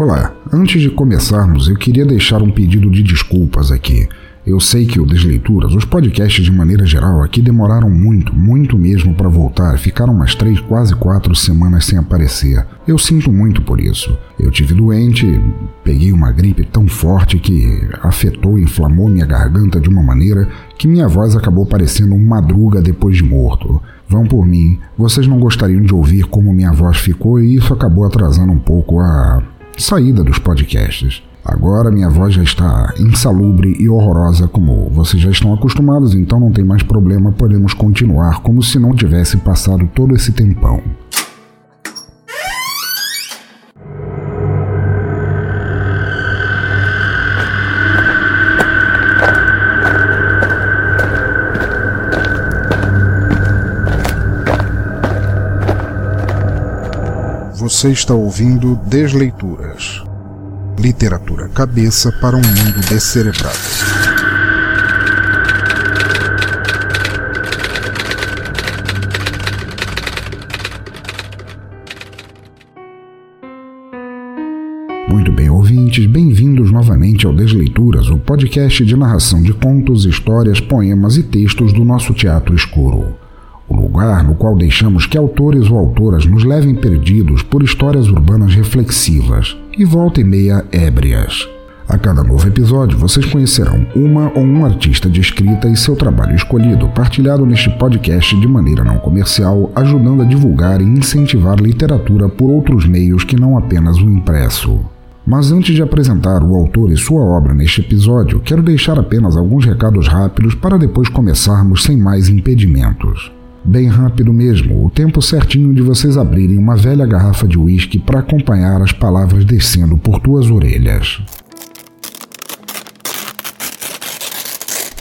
Olá, antes de começarmos, eu queria deixar um pedido de desculpas aqui. Eu sei que o Desleituras, os podcasts de maneira geral aqui demoraram muito, muito mesmo para voltar, ficaram umas três, quase quatro semanas sem aparecer. Eu sinto muito por isso. Eu tive doente, peguei uma gripe tão forte que afetou e inflamou minha garganta de uma maneira que minha voz acabou parecendo um madruga depois de morto. Vão por mim, vocês não gostariam de ouvir como minha voz ficou e isso acabou atrasando um pouco a saída dos podcasts. Agora minha voz já está insalubre e horrorosa, como vocês já estão acostumados, então não tem mais problema, podemos continuar como se não tivesse passado todo esse tempão. Você está ouvindo Desleituras Literatura cabeça para um mundo descerebrado. Muito bem, ouvintes, bem-vindos novamente ao Desleituras, o podcast de narração de contos, histórias, poemas e textos do nosso teatro escuro o lugar no qual deixamos que autores ou autoras nos levem perdidos por histórias urbanas reflexivas e volta e meia ébrias. A cada novo episódio, vocês conhecerão uma ou um artista de escrita e seu trabalho escolhido, partilhado neste podcast de maneira não comercial, ajudando a divulgar e incentivar literatura por outros meios que não apenas o impresso. Mas antes de apresentar o autor e sua obra neste episódio, quero deixar apenas alguns recados rápidos para depois começarmos sem mais impedimentos. Bem rápido mesmo, o tempo certinho de vocês abrirem uma velha garrafa de uísque para acompanhar as palavras descendo por tuas orelhas.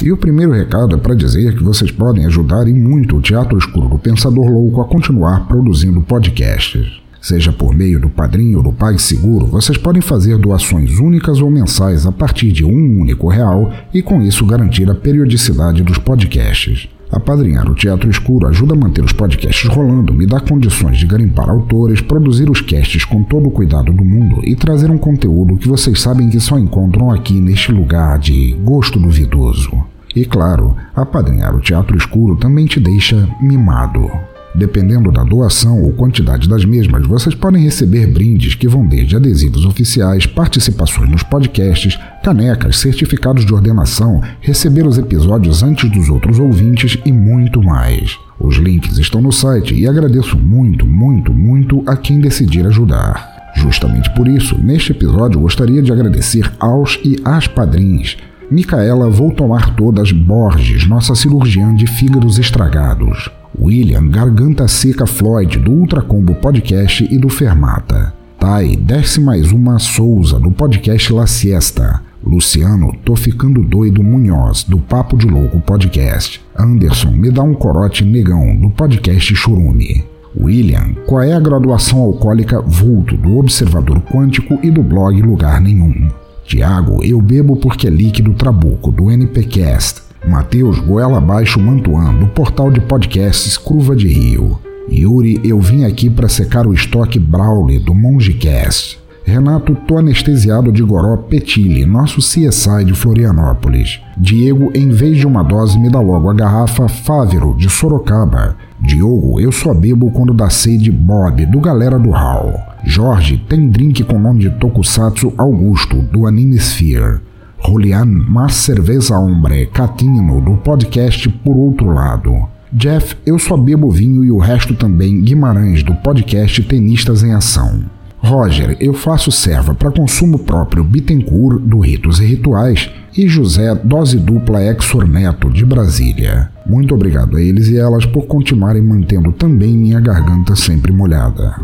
E o primeiro recado é para dizer que vocês podem ajudar e muito o Teatro Escuro do Pensador Louco a continuar produzindo podcasts. Seja por meio do Padrinho ou do PagSeguro, vocês podem fazer doações únicas ou mensais a partir de um único real e com isso garantir a periodicidade dos podcasts. Apadrinhar o Teatro Escuro ajuda a manter os podcasts rolando, me dá condições de garimpar autores, produzir os casts com todo o cuidado do mundo e trazer um conteúdo que vocês sabem que só encontram aqui neste lugar de gosto duvidoso. E claro, apadrinhar o Teatro Escuro também te deixa mimado. Dependendo da doação ou quantidade das mesmas, vocês podem receber brindes que vão desde adesivos oficiais, participações nos podcasts, canecas, certificados de ordenação, receber os episódios antes dos outros ouvintes e muito mais. Os links estão no site e agradeço muito, muito, muito a quem decidir ajudar. Justamente por isso, neste episódio gostaria de agradecer aos e às padrinhos. Micaela Vou Tomar Todas Borges, nossa cirurgiã de fígados estragados. William Garganta Seca Floyd, do Ultracombo Podcast e do Fermata. Tai, desce mais uma Souza, do podcast La Siesta. Luciano, Tô Ficando Doido Munhoz, do Papo de Louco Podcast. Anderson, Me Dá um Corote Negão, do podcast Churume. William, qual é a graduação alcoólica Vulto, do Observador Quântico e do blog Lugar Nenhum. Tiago, Eu Bebo Porque é Líquido Trabuco, do NPcast. Matheus Goela Abaixo Mantuan, do portal de podcasts Curva de Rio. Yuri, eu vim aqui para secar o estoque Brawley, do Mongecast. Renato, tô anestesiado de Goró Petile, nosso CSI de Florianópolis. Diego, em vez de uma dose, me dá logo a garrafa Fávero, de Sorocaba. Diogo, eu só bebo quando dá sede Bob, do Galera do Hall. Jorge, tem drink com nome de Tokusatsu Augusto, do Anime Sphere. Julian Mas Cerveza Hombre Catino, do podcast Por Outro Lado. Jeff, eu só bebo vinho e o resto também, Guimarães, do podcast Tenistas em Ação. Roger, eu faço serva para consumo próprio Bittencourt, do Ritos e Rituais, e José, dose dupla Exor Neto, de Brasília. Muito obrigado a eles e elas por continuarem mantendo também minha garganta sempre molhada.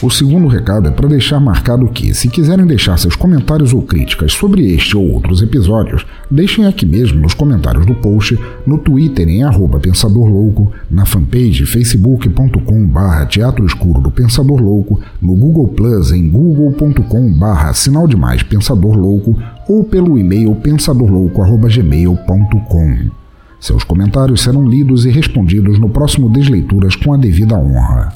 O segundo recado é para deixar marcado que, se quiserem deixar seus comentários ou críticas sobre este ou outros episódios, deixem aqui mesmo nos comentários do post, no Twitter em arroba Pensador Louco, na fanpage facebook.com barra Teatro Escuro do Pensador Louco, no Google Plus em google.com barra Sinal Demais Pensador Louco ou pelo e-mail pensadorlouco.gmail.com. Seus comentários serão lidos e respondidos no próximo Desleituras com a devida honra.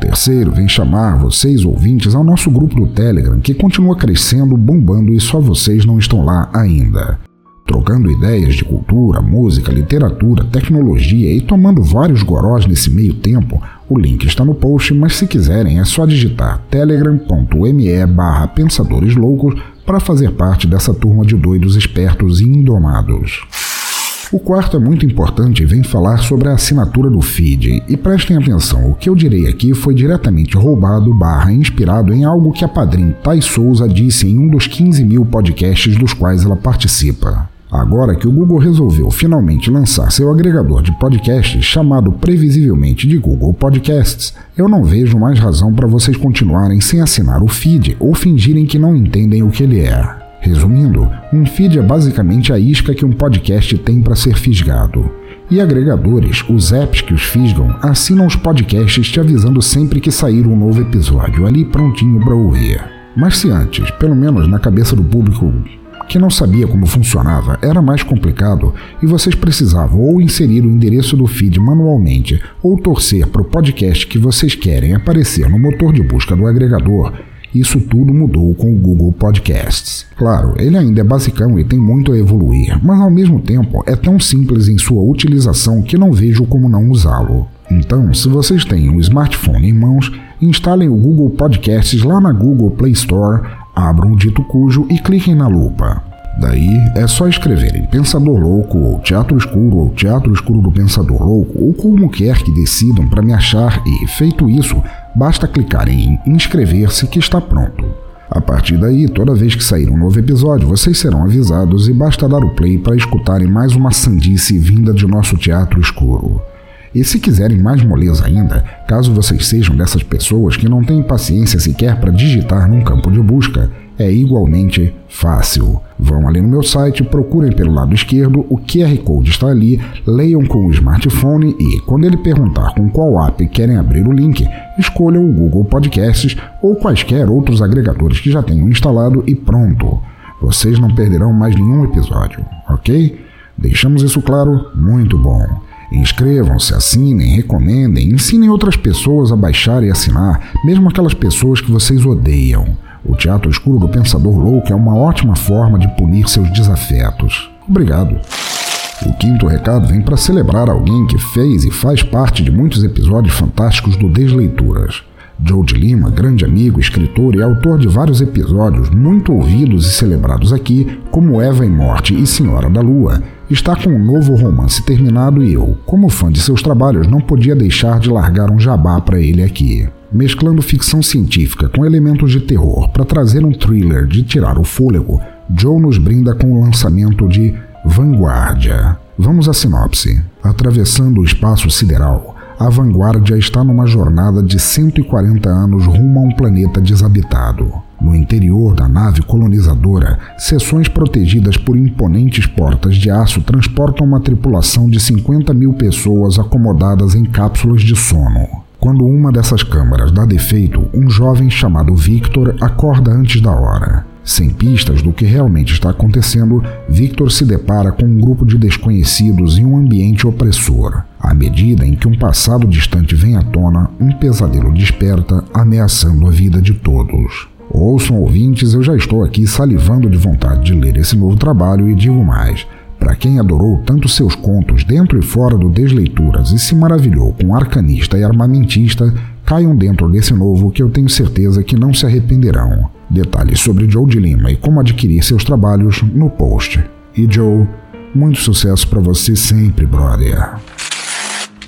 Terceiro vem chamar vocês ouvintes ao nosso grupo do Telegram, que continua crescendo, bombando e só vocês não estão lá ainda. Trocando ideias de cultura, música, literatura, tecnologia e tomando vários gorós nesse meio tempo, o link está no post, mas se quiserem é só digitar telegram.me barra pensadores loucos para fazer parte dessa turma de doidos espertos e indomados. O quarto é muito importante e vem falar sobre a assinatura do feed. E prestem atenção, o que eu direi aqui foi diretamente roubado barra inspirado em algo que a padrinha Thais Souza disse em um dos 15 mil podcasts dos quais ela participa. Agora que o Google resolveu finalmente lançar seu agregador de podcasts chamado previsivelmente de Google Podcasts, eu não vejo mais razão para vocês continuarem sem assinar o feed ou fingirem que não entendem o que ele é. Resumindo, um feed é basicamente a isca que um podcast tem para ser fisgado. E agregadores, os apps que os fisgam, assinam os podcasts te avisando sempre que sair um novo episódio, ali prontinho para ouvir. Mas se antes, pelo menos na cabeça do público que não sabia como funcionava, era mais complicado e vocês precisavam ou inserir o endereço do feed manualmente ou torcer para o podcast que vocês querem aparecer no motor de busca do agregador. Isso tudo mudou com o Google Podcasts. Claro, ele ainda é basicão e tem muito a evoluir, mas ao mesmo tempo é tão simples em sua utilização que não vejo como não usá-lo. Então, se vocês têm um smartphone em mãos, instalem o Google Podcasts lá na Google Play Store abram o dito cujo e cliquem na lupa. Daí é só escreverem Pensador Louco ou Teatro Escuro ou Teatro Escuro do Pensador Louco ou como quer que decidam para me achar e, feito isso, basta clicarem em inscrever-se que está pronto. A partir daí, toda vez que sair um novo episódio, vocês serão avisados e basta dar o play para escutarem mais uma sandice vinda de nosso teatro escuro. E se quiserem mais moleza ainda, caso vocês sejam dessas pessoas que não têm paciência sequer para digitar num campo de busca, é igualmente fácil. Vão ali no meu site, procurem pelo lado esquerdo, o QR Code está ali, leiam com o smartphone e, quando ele perguntar com qual app querem abrir o link, escolham o Google Podcasts ou quaisquer outros agregadores que já tenham instalado e pronto. Vocês não perderão mais nenhum episódio, ok? Deixamos isso claro? Muito bom. Inscrevam-se, assinem, recomendem, ensinem outras pessoas a baixar e assinar, mesmo aquelas pessoas que vocês odeiam. O Teatro Escuro do Pensador Louco é uma ótima forma de punir seus desafetos. Obrigado. O quinto recado vem para celebrar alguém que fez e faz parte de muitos episódios fantásticos do Desleituras. Joe de Lima, grande amigo, escritor e autor de vários episódios muito ouvidos e celebrados aqui, como Eva e Morte e Senhora da Lua, está com um novo romance terminado e eu, como fã de seus trabalhos, não podia deixar de largar um jabá para ele aqui. Mesclando ficção científica com elementos de terror para trazer um thriller de tirar o fôlego, Joe nos brinda com o lançamento de Vanguardia. Vamos à sinopse. Atravessando o espaço sideral, a Vanguardia está numa jornada de 140 anos rumo a um planeta desabitado. No interior da nave colonizadora, seções protegidas por imponentes portas de aço transportam uma tripulação de 50 mil pessoas acomodadas em cápsulas de sono. Quando uma dessas câmaras dá defeito, um jovem chamado Victor acorda antes da hora. Sem pistas do que realmente está acontecendo, Victor se depara com um grupo de desconhecidos em um ambiente opressor. À medida em que um passado distante vem à tona, um pesadelo desperta, ameaçando a vida de todos. Ouçam ouvintes, eu já estou aqui salivando de vontade de ler esse novo trabalho e digo mais. Para quem adorou tanto seus contos dentro e fora do Desleituras e se maravilhou com arcanista e armamentista, caiam dentro desse novo que eu tenho certeza que não se arrependerão. Detalhes sobre Joe de Lima e como adquirir seus trabalhos no post. E Joe, muito sucesso para você sempre, brother.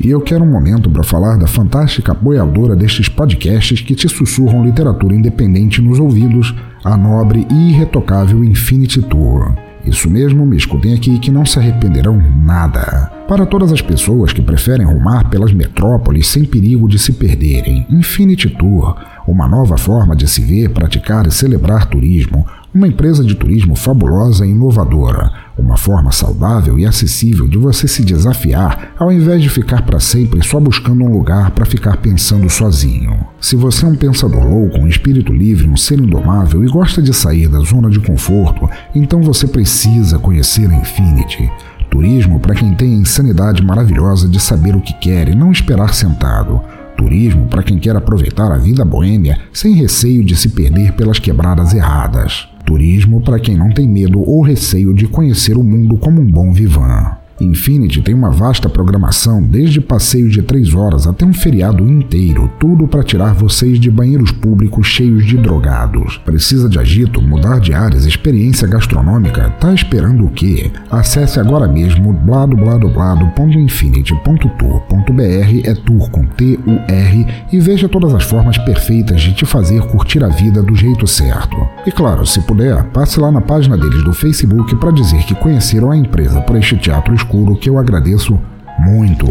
E eu quero um momento para falar da fantástica apoiadora destes podcasts que te sussurram literatura independente nos ouvidos, a nobre e irretocável Infinity Tour. Isso mesmo, me escutem aqui que não se arrependerão nada. Para todas as pessoas que preferem rumar pelas metrópoles sem perigo de se perderem, Infinity Tour, uma nova forma de se ver, praticar e celebrar turismo, uma empresa de turismo fabulosa e inovadora, uma forma saudável e acessível de você se desafiar ao invés de ficar para sempre só buscando um lugar para ficar pensando sozinho. Se você é um pensador louco, um espírito livre, um ser indomável e gosta de sair da zona de conforto, então você precisa conhecer a Infinity. Turismo para quem tem a insanidade maravilhosa de saber o que quer e não esperar sentado Turismo para quem quer aproveitar a vida boêmia sem receio de se perder pelas quebradas erradas. Turismo para quem não tem medo ou receio de conhecer o mundo como um bom vivan. Infinity tem uma vasta programação, desde passeios de três horas até um feriado inteiro, tudo para tirar vocês de banheiros públicos cheios de drogados. Precisa de agito, mudar de áreas, experiência gastronômica? Tá esperando o quê? Acesse agora mesmo bladobladoblado.infinity.tour.br, é tour com T-U-R, e veja todas as formas perfeitas de te fazer curtir a vida do jeito certo. E claro, se puder, passe lá na página deles do Facebook para dizer que conheceram a empresa por este teatro escuro escuro que eu agradeço muito.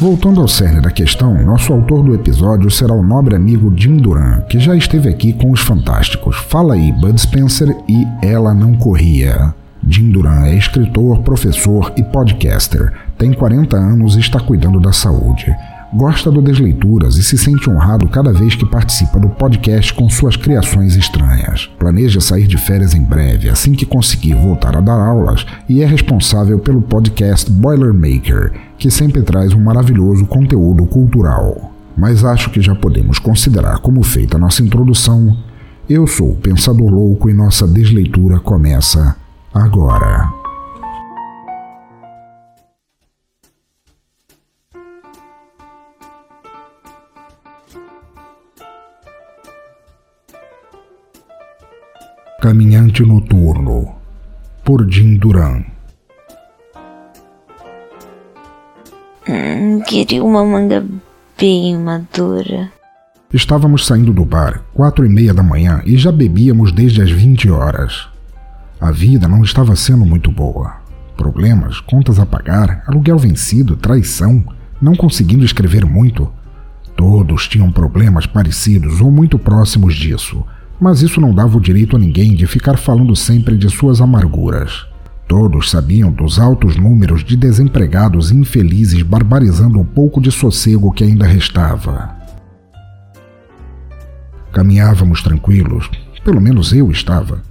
Voltando ao cerne da questão, nosso autor do episódio será o nobre amigo Jim Duran, que já esteve aqui com os Fantásticos. Fala aí, Bud Spencer e Ela Não Corria. Jim Duran é escritor, professor e podcaster. Tem 40 anos e está cuidando da saúde. Gosta do Desleituras e se sente honrado cada vez que participa do podcast com suas criações estranhas. Planeja sair de férias em breve, assim que conseguir voltar a dar aulas, e é responsável pelo podcast Boilermaker, que sempre traz um maravilhoso conteúdo cultural. Mas acho que já podemos considerar como feita a nossa introdução. Eu sou o Pensador Louco e nossa desleitura começa agora. Caminhante Noturno, por Jim Duran. Hum, queria uma manga bem madura. Estávamos saindo do bar, quatro e meia da manhã, e já bebíamos desde as vinte horas. A vida não estava sendo muito boa. Problemas, contas a pagar, aluguel vencido, traição, não conseguindo escrever muito. Todos tinham problemas parecidos ou muito próximos disso mas isso não dava o direito a ninguém de ficar falando sempre de suas amarguras. Todos sabiam dos altos números de desempregados infelizes barbarizando o pouco de sossego que ainda restava. Caminhávamos tranquilos, pelo menos eu estava.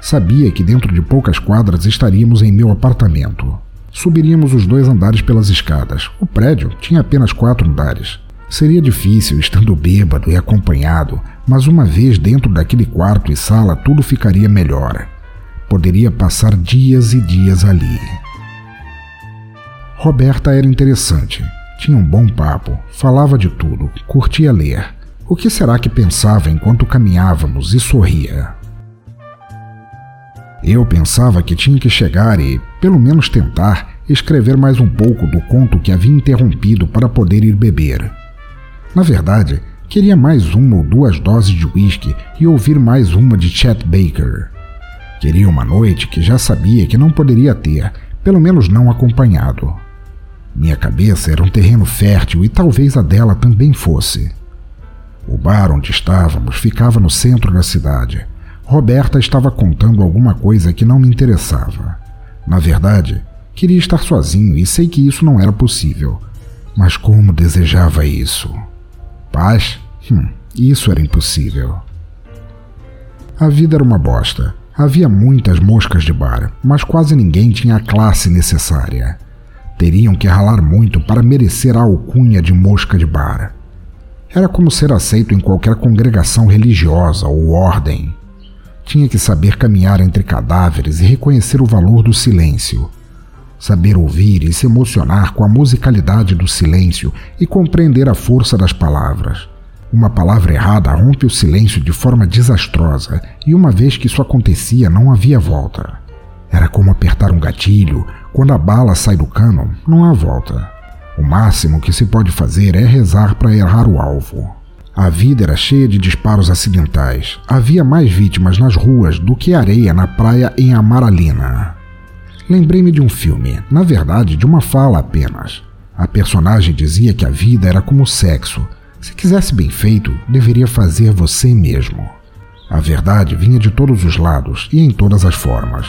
Sabia que dentro de poucas quadras estaríamos em meu apartamento. Subiríamos os dois andares pelas escadas. O prédio tinha apenas quatro andares. Seria difícil, estando bêbado e acompanhado, mas uma vez dentro daquele quarto e sala tudo ficaria melhor. Poderia passar dias e dias ali. Roberta era interessante, tinha um bom papo, falava de tudo, curtia ler. O que será que pensava enquanto caminhávamos e sorria? Eu pensava que tinha que chegar e, pelo menos tentar, escrever mais um pouco do conto que havia interrompido para poder ir beber. Na verdade, queria mais uma ou duas doses de uísque e ouvir mais uma de Chet Baker. Queria uma noite que já sabia que não poderia ter, pelo menos não acompanhado. Minha cabeça era um terreno fértil e talvez a dela também fosse. O bar onde estávamos ficava no centro da cidade. Roberta estava contando alguma coisa que não me interessava. Na verdade, queria estar sozinho e sei que isso não era possível. Mas como desejava isso! Paz? Hum, isso era impossível. A vida era uma bosta. Havia muitas moscas de bar, mas quase ninguém tinha a classe necessária. Teriam que ralar muito para merecer a alcunha de mosca de bar. Era como ser aceito em qualquer congregação religiosa ou ordem. Tinha que saber caminhar entre cadáveres e reconhecer o valor do silêncio, Saber ouvir e se emocionar com a musicalidade do silêncio e compreender a força das palavras. Uma palavra errada rompe o silêncio de forma desastrosa, e uma vez que isso acontecia, não havia volta. Era como apertar um gatilho, quando a bala sai do cano, não há volta. O máximo que se pode fazer é rezar para errar o alvo. A vida era cheia de disparos acidentais. Havia mais vítimas nas ruas do que areia na praia em Amaralina. Lembrei-me de um filme, na verdade, de uma fala apenas. A personagem dizia que a vida era como o sexo. Se quisesse bem feito, deveria fazer você mesmo. A verdade vinha de todos os lados e em todas as formas.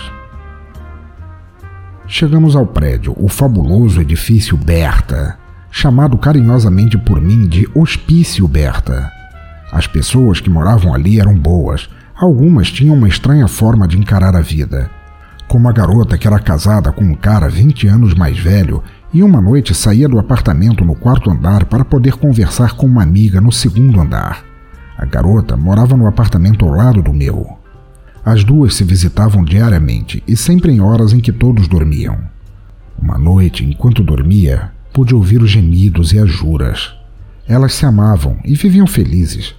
Chegamos ao prédio, o fabuloso edifício Berta, chamado carinhosamente por mim de Hospício Berta. As pessoas que moravam ali eram boas, algumas tinham uma estranha forma de encarar a vida. Como a garota que era casada com um cara 20 anos mais velho e uma noite saía do apartamento no quarto andar para poder conversar com uma amiga no segundo andar. A garota morava no apartamento ao lado do meu. As duas se visitavam diariamente e sempre em horas em que todos dormiam. Uma noite, enquanto dormia, pude ouvir os gemidos e as juras. Elas se amavam e viviam felizes.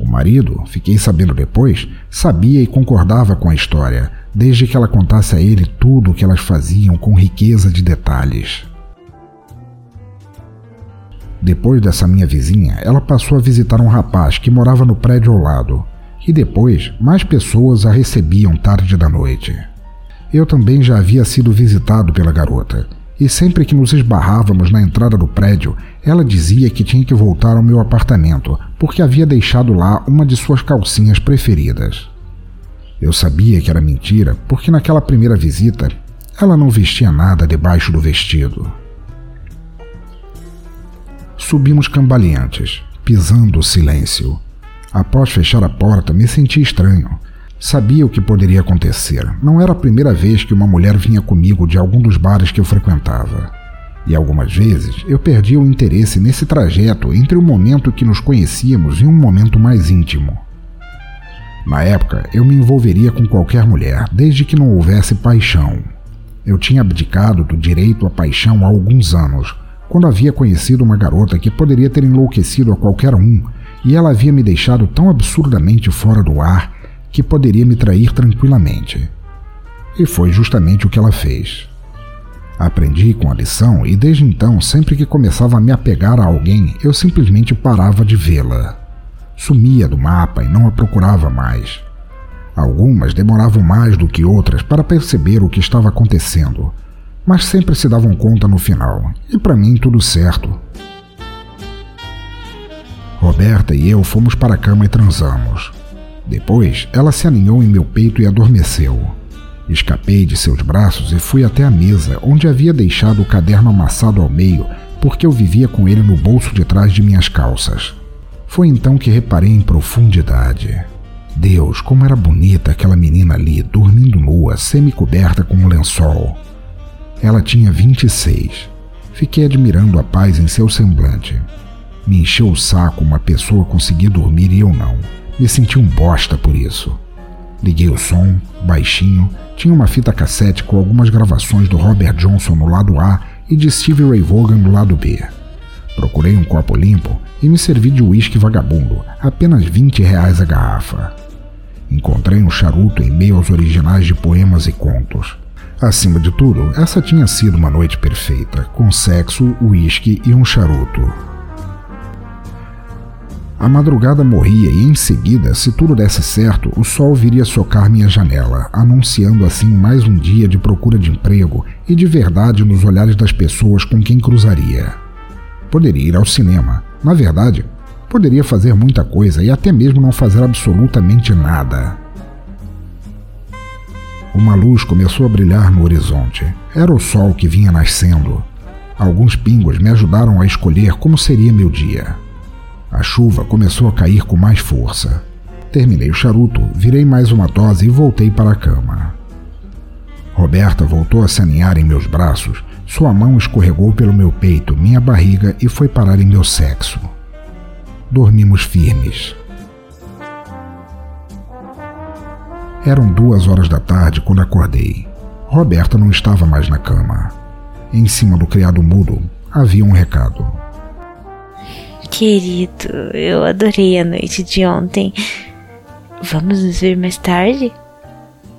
O marido, fiquei sabendo depois, sabia e concordava com a história, desde que ela contasse a ele tudo o que elas faziam com riqueza de detalhes. Depois dessa minha vizinha, ela passou a visitar um rapaz que morava no prédio ao lado, e depois mais pessoas a recebiam tarde da noite. Eu também já havia sido visitado pela garota, e sempre que nos esbarrávamos na entrada do prédio, ela dizia que tinha que voltar ao meu apartamento porque havia deixado lá uma de suas calcinhas preferidas. Eu sabia que era mentira porque naquela primeira visita ela não vestia nada debaixo do vestido. Subimos cambaleantes, pisando o silêncio. Após fechar a porta, me senti estranho. Sabia o que poderia acontecer. Não era a primeira vez que uma mulher vinha comigo de algum dos bares que eu frequentava. E algumas vezes eu perdia o interesse nesse trajeto entre o momento que nos conhecíamos e um momento mais íntimo. Na época, eu me envolveria com qualquer mulher, desde que não houvesse paixão. Eu tinha abdicado do direito à paixão há alguns anos, quando havia conhecido uma garota que poderia ter enlouquecido a qualquer um, e ela havia me deixado tão absurdamente fora do ar que poderia me trair tranquilamente. E foi justamente o que ela fez. Aprendi com a lição e desde então, sempre que começava a me apegar a alguém, eu simplesmente parava de vê-la. Sumia do mapa e não a procurava mais. Algumas demoravam mais do que outras para perceber o que estava acontecendo, mas sempre se davam conta no final, e para mim tudo certo. Roberta e eu fomos para a cama e transamos. Depois, ela se aninhou em meu peito e adormeceu. Escapei de seus braços e fui até a mesa, onde havia deixado o caderno amassado ao meio, porque eu vivia com ele no bolso de trás de minhas calças. Foi então que reparei em profundidade. Deus, como era bonita aquela menina ali, dormindo nua, semi-coberta com um lençol. Ela tinha 26. Fiquei admirando a paz em seu semblante. Me encheu o saco uma pessoa conseguir dormir e eu não. Me senti um bosta por isso. Liguei o som, baixinho, tinha uma fita cassete com algumas gravações do Robert Johnson no lado A e de Steve Ray Vaughan no lado B. Procurei um copo limpo e me servi de uísque vagabundo, apenas 20 reais a garrafa. Encontrei um charuto em meio aos originais de poemas e contos. Acima de tudo, essa tinha sido uma noite perfeita, com sexo, uísque e um charuto. A madrugada morria e, em seguida, se tudo desse certo, o sol viria socar minha janela, anunciando assim mais um dia de procura de emprego e de verdade nos olhares das pessoas com quem cruzaria. Poderia ir ao cinema. Na verdade, poderia fazer muita coisa e até mesmo não fazer absolutamente nada. Uma luz começou a brilhar no horizonte. Era o sol que vinha nascendo. Alguns pingos me ajudaram a escolher como seria meu dia. A chuva começou a cair com mais força. Terminei o charuto, virei mais uma dose e voltei para a cama. Roberta voltou a se aninhar em meus braços, sua mão escorregou pelo meu peito, minha barriga e foi parar em meu sexo. Dormimos firmes. Eram duas horas da tarde quando acordei. Roberta não estava mais na cama. Em cima do criado mudo havia um recado. Querido, eu adorei a noite de ontem. Vamos nos ver mais tarde?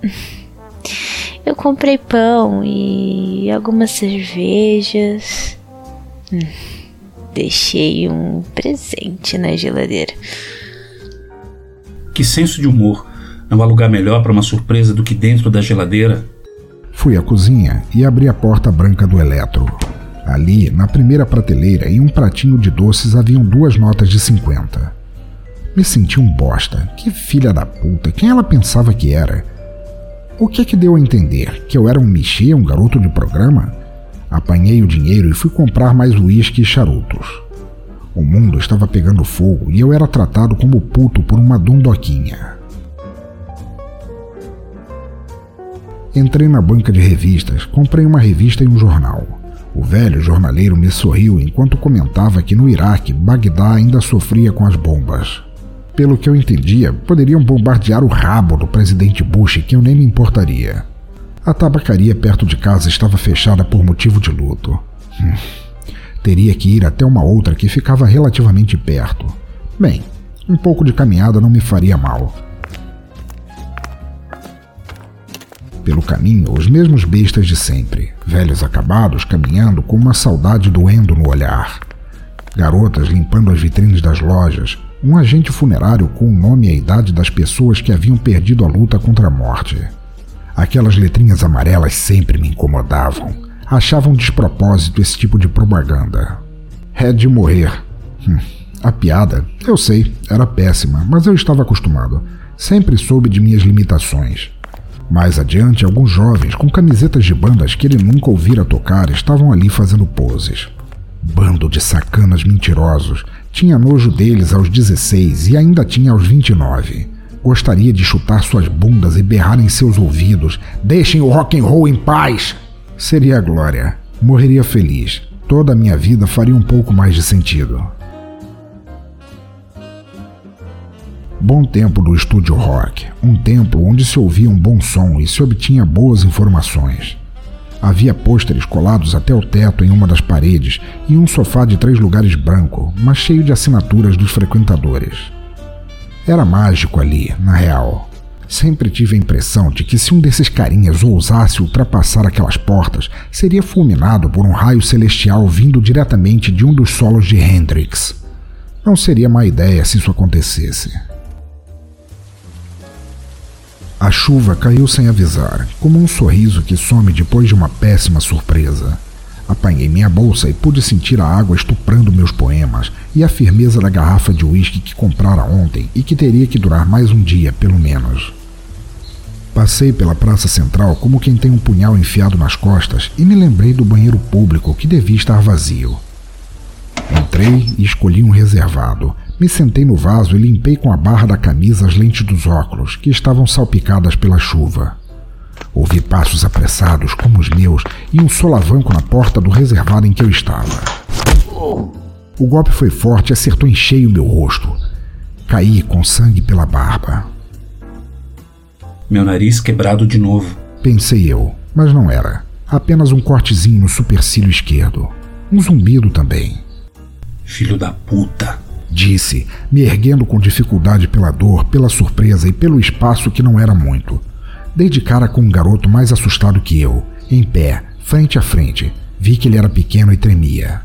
Eu comprei pão e algumas cervejas. Hum, deixei um presente na geladeira. Que senso de humor! Não há lugar melhor para uma surpresa do que dentro da geladeira. Fui à cozinha e abri a porta branca do eletro. Ali, na primeira prateleira, em um pratinho de doces, haviam duas notas de 50. Me senti um bosta. Que filha da puta. Quem ela pensava que era? O que é que deu a entender? Que eu era um michê, um garoto de programa? Apanhei o dinheiro e fui comprar mais uísque e charutos. O mundo estava pegando fogo e eu era tratado como puto por uma dondoquinha. Entrei na banca de revistas, comprei uma revista e um jornal. O velho jornaleiro me sorriu enquanto comentava que no Iraque, Bagdá ainda sofria com as bombas. Pelo que eu entendia, poderiam bombardear o rabo do presidente Bush, que eu nem me importaria. A tabacaria perto de casa estava fechada por motivo de luto. Hum. Teria que ir até uma outra que ficava relativamente perto. Bem, um pouco de caminhada não me faria mal. Pelo caminho, os mesmos bestas de sempre, velhos acabados caminhando com uma saudade doendo no olhar. Garotas limpando as vitrines das lojas, um agente funerário com o nome e a idade das pessoas que haviam perdido a luta contra a morte. Aquelas letrinhas amarelas sempre me incomodavam. Achavam despropósito esse tipo de propaganda. É de morrer. Hum, a piada, eu sei, era péssima, mas eu estava acostumado. Sempre soube de minhas limitações. Mais adiante, alguns jovens com camisetas de bandas que ele nunca ouvira tocar estavam ali fazendo poses. Bando de sacanas mentirosos. Tinha nojo deles aos 16 e ainda tinha aos 29. Gostaria de chutar suas bundas e berrar em seus ouvidos: Deixem o rock and roll em paz! Seria a glória. Morreria feliz. Toda a minha vida faria um pouco mais de sentido. Bom tempo do estúdio rock, um templo onde se ouvia um bom som e se obtinha boas informações. Havia pôsteres colados até o teto em uma das paredes e um sofá de três lugares branco, mas cheio de assinaturas dos frequentadores. Era mágico ali, na real. Sempre tive a impressão de que se um desses carinhas ousasse ultrapassar aquelas portas, seria fulminado por um raio celestial vindo diretamente de um dos solos de Hendrix. Não seria má ideia se isso acontecesse. A chuva caiu sem avisar, como um sorriso que some depois de uma péssima surpresa. Apanhei minha bolsa e pude sentir a água estuprando meus poemas e a firmeza da garrafa de uísque que comprara ontem e que teria que durar mais um dia, pelo menos. Passei pela praça central como quem tem um punhal enfiado nas costas e me lembrei do banheiro público que devia estar vazio. Entrei e escolhi um reservado. Me sentei no vaso e limpei com a barra da camisa as lentes dos óculos, que estavam salpicadas pela chuva. Ouvi passos apressados, como os meus, e um solavanco na porta do reservado em que eu estava. O golpe foi forte e acertou em cheio meu rosto. Caí com sangue pela barba. Meu nariz quebrado de novo. Pensei eu, mas não era. Apenas um cortezinho no supercílio esquerdo. Um zumbido também. Filho da puta. Disse, me erguendo com dificuldade pela dor, pela surpresa e pelo espaço que não era muito. Dei de cara com um garoto mais assustado que eu, em pé, frente a frente. Vi que ele era pequeno e tremia.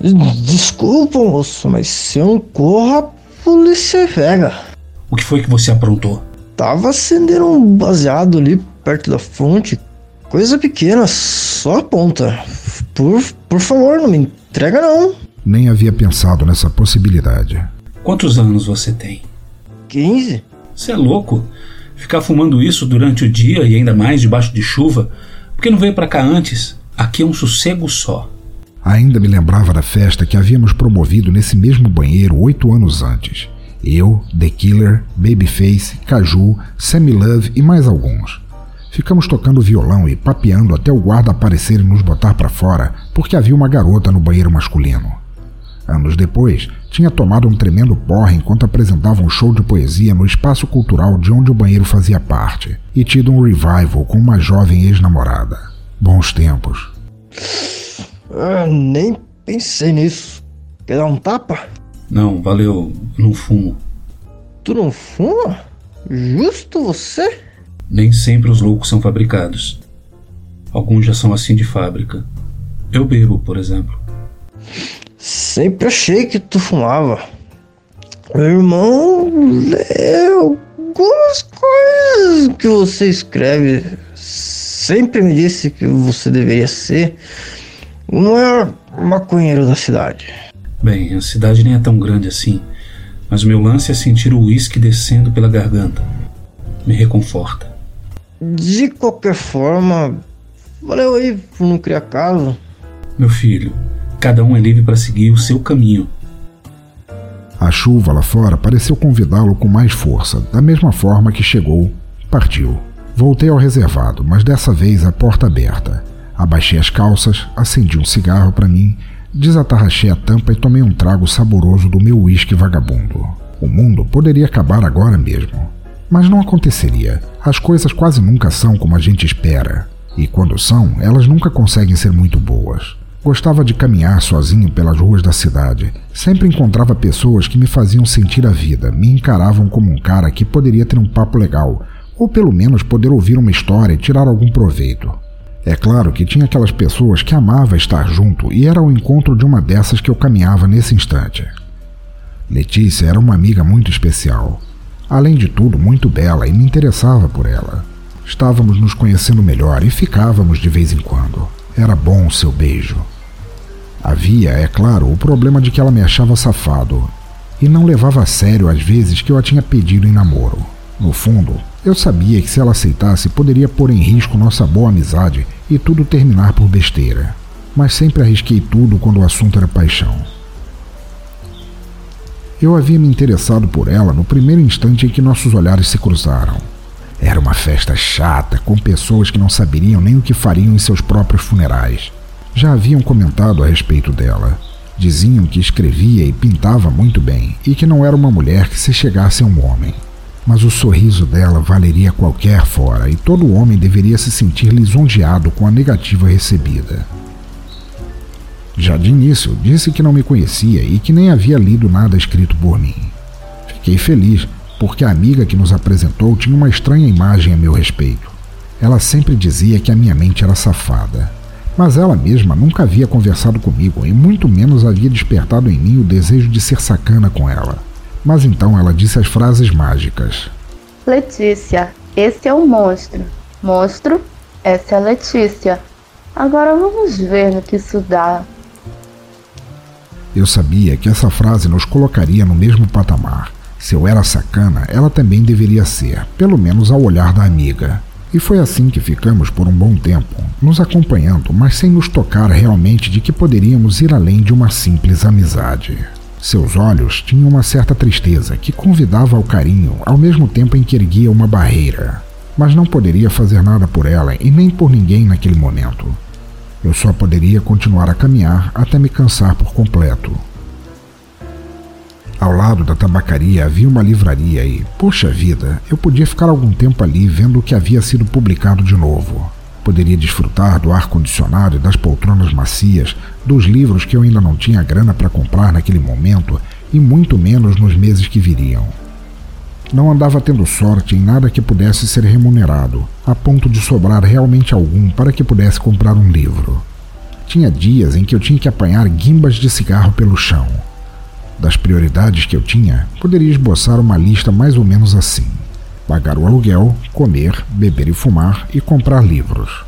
Desculpa, moço, mas se eu não corro, a polícia pega. O que foi que você aprontou? Tava acendendo um baseado ali perto da fonte. Coisa pequena, só a ponta. Por, por favor, não me entrega não. Nem havia pensado nessa possibilidade. Quantos anos você tem? 15? Você é louco? Ficar fumando isso durante o dia e ainda mais debaixo de chuva? Por que não veio para cá antes? Aqui é um sossego só. Ainda me lembrava da festa que havíamos promovido nesse mesmo banheiro oito anos antes. Eu, The Killer, Babyface, Caju, Sammy Love e mais alguns. Ficamos tocando violão e papeando até o guarda aparecer e nos botar para fora, porque havia uma garota no banheiro masculino. Anos depois, tinha tomado um tremendo porre enquanto apresentava um show de poesia no espaço cultural de onde o banheiro fazia parte, e tido um revival com uma jovem ex-namorada. Bons tempos. Ah, nem pensei nisso. Quer dar um tapa? Não, valeu, não fumo. Tu não fuma? Justo você? Nem sempre os loucos são fabricados. Alguns já são assim de fábrica. Eu bebo, por exemplo. Sempre achei que tu fumava. Meu irmão lê algumas coisas que você escreve. Sempre me disse que você deveria ser o maior maconheiro da cidade. Bem, a cidade nem é tão grande assim, mas o meu lance é sentir o uísque descendo pela garganta. Me reconforta. De qualquer forma, valeu aí por não criar caso. Meu filho, cada um é livre para seguir o seu caminho. A chuva lá fora pareceu convidá-lo com mais força, da mesma forma que chegou, partiu. Voltei ao reservado, mas dessa vez a porta aberta. Abaixei as calças, acendi um cigarro para mim, desatarrachei a tampa e tomei um trago saboroso do meu uísque vagabundo. O mundo poderia acabar agora mesmo. Mas não aconteceria. As coisas quase nunca são como a gente espera. E quando são, elas nunca conseguem ser muito boas. Gostava de caminhar sozinho pelas ruas da cidade. Sempre encontrava pessoas que me faziam sentir a vida, me encaravam como um cara que poderia ter um papo legal, ou pelo menos poder ouvir uma história e tirar algum proveito. É claro que tinha aquelas pessoas que amava estar junto e era o encontro de uma dessas que eu caminhava nesse instante. Letícia era uma amiga muito especial. Além de tudo, muito bela e me interessava por ela. Estávamos nos conhecendo melhor e ficávamos de vez em quando. Era bom o seu beijo. Havia, é claro, o problema de que ela me achava safado e não levava a sério as vezes que eu a tinha pedido em namoro. No fundo, eu sabia que se ela aceitasse poderia pôr em risco nossa boa amizade e tudo terminar por besteira. Mas sempre arrisquei tudo quando o assunto era paixão. Eu havia me interessado por ela no primeiro instante em que nossos olhares se cruzaram. Era uma festa chata, com pessoas que não saberiam nem o que fariam em seus próprios funerais. Já haviam comentado a respeito dela. Diziam que escrevia e pintava muito bem e que não era uma mulher que se chegasse a um homem. Mas o sorriso dela valeria qualquer fora e todo homem deveria se sentir lisonjeado com a negativa recebida. Já de início, disse que não me conhecia e que nem havia lido nada escrito por mim. Fiquei feliz, porque a amiga que nos apresentou tinha uma estranha imagem a meu respeito. Ela sempre dizia que a minha mente era safada. Mas ela mesma nunca havia conversado comigo e muito menos havia despertado em mim o desejo de ser sacana com ela. Mas então ela disse as frases mágicas: Letícia, esse é o monstro. Monstro, essa é a Letícia. Agora vamos ver no que isso dá. Eu sabia que essa frase nos colocaria no mesmo patamar. Se eu era sacana, ela também deveria ser, pelo menos ao olhar da amiga. E foi assim que ficamos por um bom tempo, nos acompanhando, mas sem nos tocar realmente de que poderíamos ir além de uma simples amizade. Seus olhos tinham uma certa tristeza que convidava ao carinho, ao mesmo tempo em que erguia uma barreira. Mas não poderia fazer nada por ela e nem por ninguém naquele momento. Eu só poderia continuar a caminhar até me cansar por completo. Ao lado da tabacaria havia uma livraria e, poxa vida, eu podia ficar algum tempo ali vendo o que havia sido publicado de novo. Poderia desfrutar do ar-condicionado e das poltronas macias, dos livros que eu ainda não tinha grana para comprar naquele momento e muito menos nos meses que viriam. Não andava tendo sorte em nada que pudesse ser remunerado, a ponto de sobrar realmente algum para que pudesse comprar um livro. Tinha dias em que eu tinha que apanhar guimbas de cigarro pelo chão. Das prioridades que eu tinha, poderia esboçar uma lista mais ou menos assim: pagar o aluguel, comer, beber e fumar e comprar livros.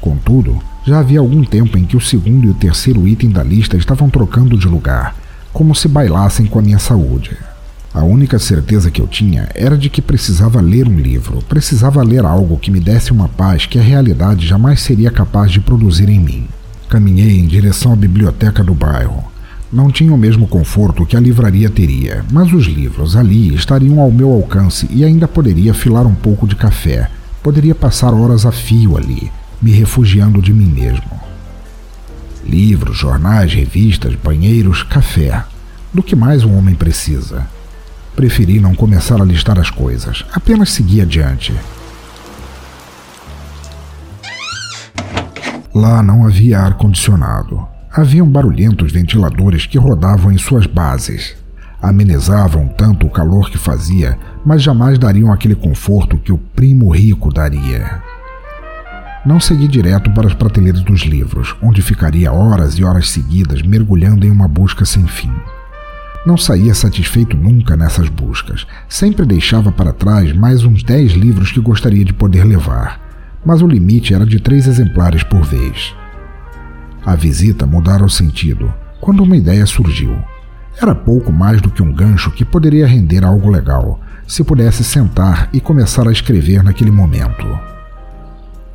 Contudo, já havia algum tempo em que o segundo e o terceiro item da lista estavam trocando de lugar, como se bailassem com a minha saúde. A única certeza que eu tinha era de que precisava ler um livro, precisava ler algo que me desse uma paz que a realidade jamais seria capaz de produzir em mim. Caminhei em direção à biblioteca do bairro. Não tinha o mesmo conforto que a livraria teria, mas os livros ali estariam ao meu alcance e ainda poderia filar um pouco de café. Poderia passar horas a fio ali, me refugiando de mim mesmo. Livros, jornais, revistas, banheiros, café. Do que mais um homem precisa? Preferi não começar a listar as coisas, apenas seguir adiante. Lá não havia ar-condicionado. Haviam barulhentos ventiladores que rodavam em suas bases. Amenizavam tanto o calor que fazia, mas jamais dariam aquele conforto que o primo rico daria. Não segui direto para as prateleiras dos livros, onde ficaria horas e horas seguidas mergulhando em uma busca sem fim. Não saía satisfeito nunca nessas buscas. Sempre deixava para trás mais uns dez livros que gostaria de poder levar, mas o limite era de três exemplares por vez. A visita mudara o sentido quando uma ideia surgiu. Era pouco mais do que um gancho que poderia render algo legal, se pudesse sentar e começar a escrever naquele momento.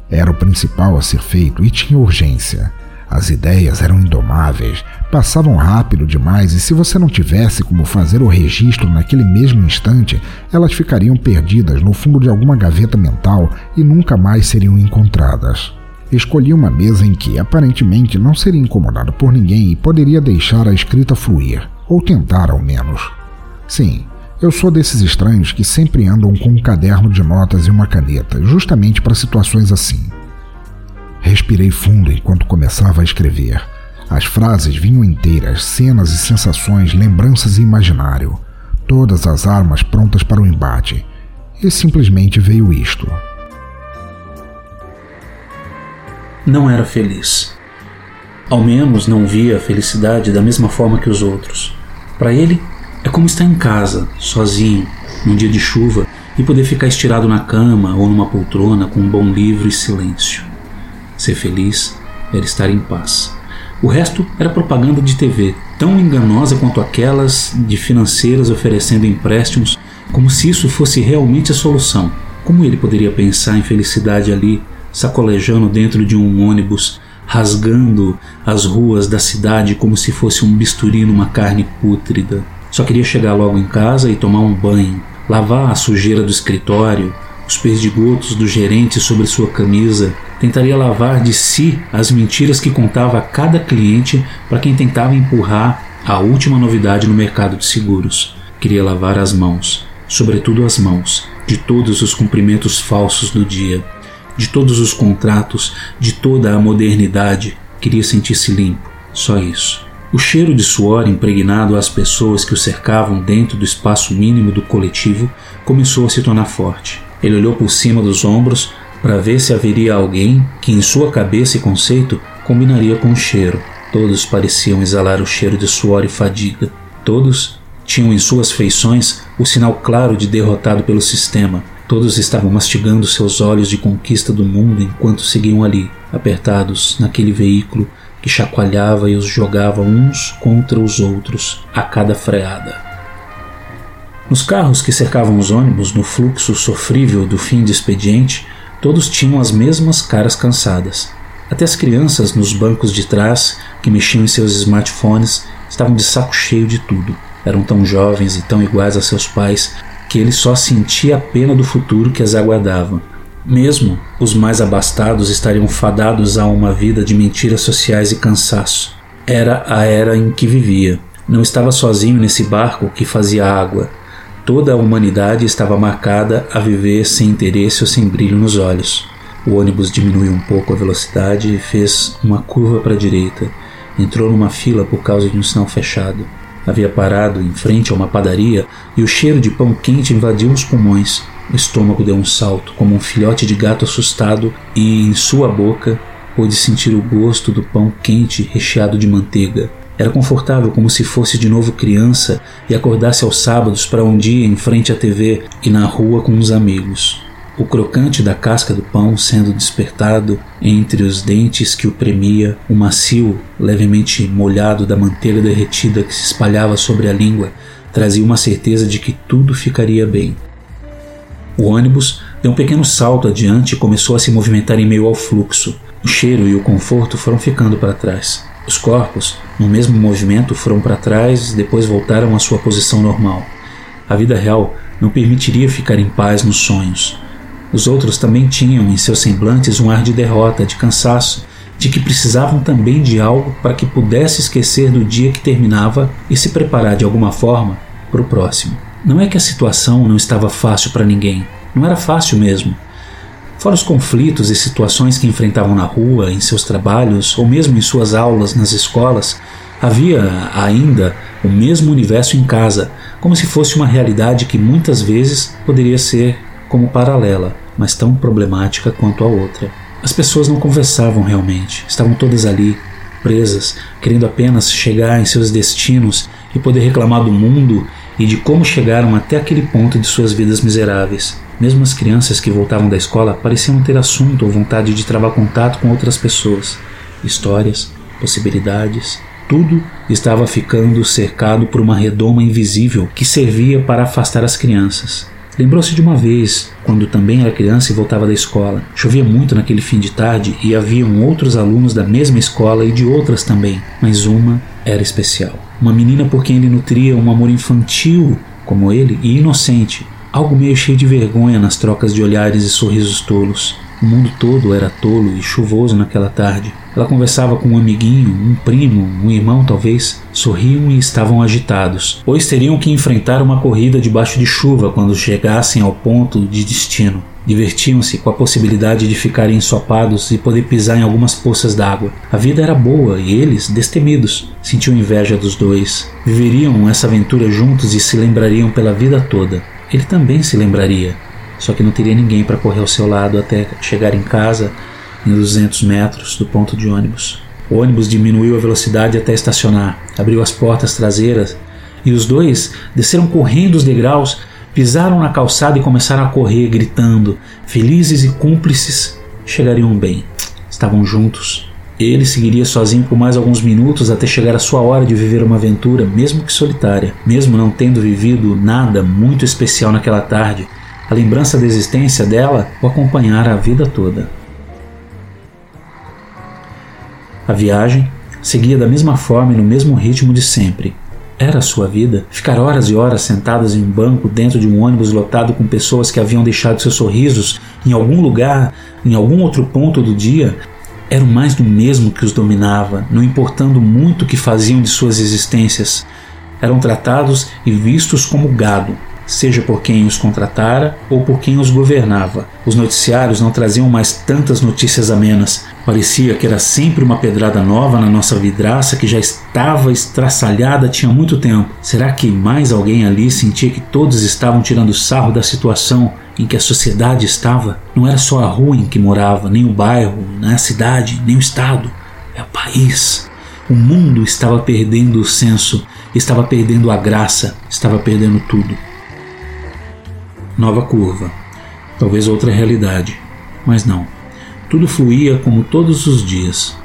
Era o principal a ser feito e tinha urgência. As ideias eram indomáveis, passavam rápido demais e se você não tivesse como fazer o registro naquele mesmo instante, elas ficariam perdidas no fundo de alguma gaveta mental e nunca mais seriam encontradas. Escolhi uma mesa em que aparentemente não seria incomodado por ninguém e poderia deixar a escrita fluir, ou tentar ao menos. Sim, eu sou desses estranhos que sempre andam com um caderno de notas e uma caneta, justamente para situações assim. Respirei fundo enquanto começava a escrever. As frases vinham inteiras, cenas e sensações, lembranças e imaginário. Todas as armas prontas para o embate. E simplesmente veio isto. Não era feliz. Ao menos não via a felicidade da mesma forma que os outros. Para ele, é como estar em casa, sozinho, num dia de chuva e poder ficar estirado na cama ou numa poltrona com um bom livro e silêncio. Ser feliz era estar em paz. O resto era propaganda de TV, tão enganosa quanto aquelas de financeiras oferecendo empréstimos, como se isso fosse realmente a solução. Como ele poderia pensar em felicidade ali, sacolejando dentro de um ônibus, rasgando as ruas da cidade como se fosse um bisturi numa carne pútrida? Só queria chegar logo em casa e tomar um banho, lavar a sujeira do escritório, os perdigotos do gerente sobre sua camisa, tentaria lavar de si as mentiras que contava a cada cliente para quem tentava empurrar a última novidade no mercado de seguros. Queria lavar as mãos, sobretudo as mãos, de todos os cumprimentos falsos do dia, de todos os contratos, de toda a modernidade. Queria sentir-se limpo, só isso. O cheiro de suor impregnado às pessoas que o cercavam dentro do espaço mínimo do coletivo começou a se tornar forte. Ele olhou por cima dos ombros para ver se haveria alguém que, em sua cabeça e conceito, combinaria com o cheiro. Todos pareciam exalar o cheiro de suor e fadiga. Todos tinham em suas feições o sinal claro de derrotado pelo sistema. Todos estavam mastigando seus olhos de conquista do mundo enquanto seguiam ali, apertados naquele veículo que chacoalhava e os jogava uns contra os outros a cada freada. Nos carros que cercavam os ônibus, no fluxo sofrível do fim de expediente, todos tinham as mesmas caras cansadas. Até as crianças nos bancos de trás, que mexiam em seus smartphones, estavam de saco cheio de tudo. Eram tão jovens e tão iguais a seus pais que ele só sentia a pena do futuro que as aguardava. Mesmo os mais abastados estariam fadados a uma vida de mentiras sociais e cansaço. Era a era em que vivia. Não estava sozinho nesse barco que fazia água. Toda a humanidade estava marcada a viver sem interesse ou sem brilho nos olhos. O ônibus diminuiu um pouco a velocidade e fez uma curva para a direita. Entrou numa fila por causa de um sinal fechado. Havia parado em frente a uma padaria e o cheiro de pão quente invadiu os pulmões. O estômago deu um salto, como um filhote de gato assustado, e em sua boca pôde sentir o gosto do pão quente recheado de manteiga. Era confortável como se fosse de novo criança e acordasse aos sábados para um dia em frente à TV e na rua com os amigos. O crocante da casca do pão sendo despertado entre os dentes que o premia, o macio, levemente molhado da manteiga derretida que se espalhava sobre a língua, trazia uma certeza de que tudo ficaria bem. O ônibus deu um pequeno salto adiante e começou a se movimentar em meio ao fluxo. O cheiro e o conforto foram ficando para trás. Os corpos, no mesmo movimento, foram para trás e depois voltaram à sua posição normal. A vida real não permitiria ficar em paz nos sonhos. Os outros também tinham em seus semblantes um ar de derrota, de cansaço, de que precisavam também de algo para que pudesse esquecer do dia que terminava e se preparar de alguma forma para o próximo. Não é que a situação não estava fácil para ninguém, não era fácil mesmo. Fora os conflitos e situações que enfrentavam na rua, em seus trabalhos ou mesmo em suas aulas nas escolas, havia ainda o mesmo universo em casa, como se fosse uma realidade que muitas vezes poderia ser como paralela, mas tão problemática quanto a outra. As pessoas não conversavam realmente, estavam todas ali, presas, querendo apenas chegar em seus destinos e poder reclamar do mundo e de como chegaram até aquele ponto de suas vidas miseráveis. Mesmo as crianças que voltavam da escola pareciam ter assunto ou vontade de travar contato com outras pessoas. Histórias, possibilidades, tudo estava ficando cercado por uma redoma invisível que servia para afastar as crianças. Lembrou-se de uma vez, quando também era criança e voltava da escola. Chovia muito naquele fim de tarde e haviam outros alunos da mesma escola e de outras também, mas uma era especial. Uma menina por quem ele nutria um amor infantil como ele e inocente, algo meio cheio de vergonha nas trocas de olhares e sorrisos tolos. O mundo todo era tolo e chuvoso naquela tarde. Ela conversava com um amiguinho, um primo, um irmão talvez. Sorriam e estavam agitados, pois teriam que enfrentar uma corrida debaixo de chuva quando chegassem ao ponto de destino. Divertiam-se com a possibilidade de ficarem ensopados e poder pisar em algumas poças d'água. A vida era boa e eles, destemidos, sentiam inveja dos dois. Viveriam essa aventura juntos e se lembrariam pela vida toda. Ele também se lembraria, só que não teria ninguém para correr ao seu lado até chegar em casa em 200 metros do ponto de ônibus. O ônibus diminuiu a velocidade até estacionar, abriu as portas traseiras e os dois desceram correndo os degraus, pisaram na calçada e começaram a correr, gritando. Felizes e cúmplices, chegariam bem. Estavam juntos. Ele seguiria sozinho por mais alguns minutos até chegar a sua hora de viver uma aventura, mesmo que solitária. Mesmo não tendo vivido nada muito especial naquela tarde, a lembrança da existência dela o acompanhara a vida toda. A viagem seguia da mesma forma e no mesmo ritmo de sempre. Era a sua vida ficar horas e horas sentadas em um banco dentro de um ônibus lotado com pessoas que haviam deixado seus sorrisos em algum lugar, em algum outro ponto do dia, era o mais do mesmo que os dominava, não importando muito o que faziam de suas existências. Eram tratados e vistos como gado, seja por quem os contratara ou por quem os governava. Os noticiários não traziam mais tantas notícias amenas. Parecia que era sempre uma pedrada nova na nossa vidraça que já estava estraçalhada tinha muito tempo. Será que mais alguém ali sentia que todos estavam tirando sarro da situação em que a sociedade estava? Não era só a rua em que morava, nem o bairro, nem a cidade, nem o estado. É o país. O mundo estava perdendo o senso, estava perdendo a graça, estava perdendo tudo nova curva, talvez outra realidade, mas não. Tudo fluía como todos os dias.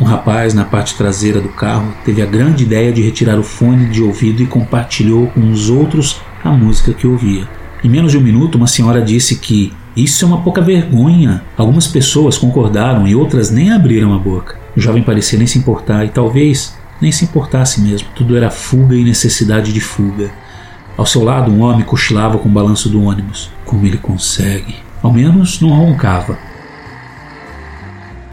Um rapaz na parte traseira do carro teve a grande ideia de retirar o fone de ouvido e compartilhou com os outros a música que ouvia. Em menos de um minuto, uma senhora disse que isso é uma pouca vergonha. Algumas pessoas concordaram e outras nem abriram a boca. O jovem parecia nem se importar e talvez nem se importasse mesmo. Tudo era fuga e necessidade de fuga. Ao seu lado, um homem cochilava com o balanço do ônibus. Como ele consegue? Ao menos não roncava.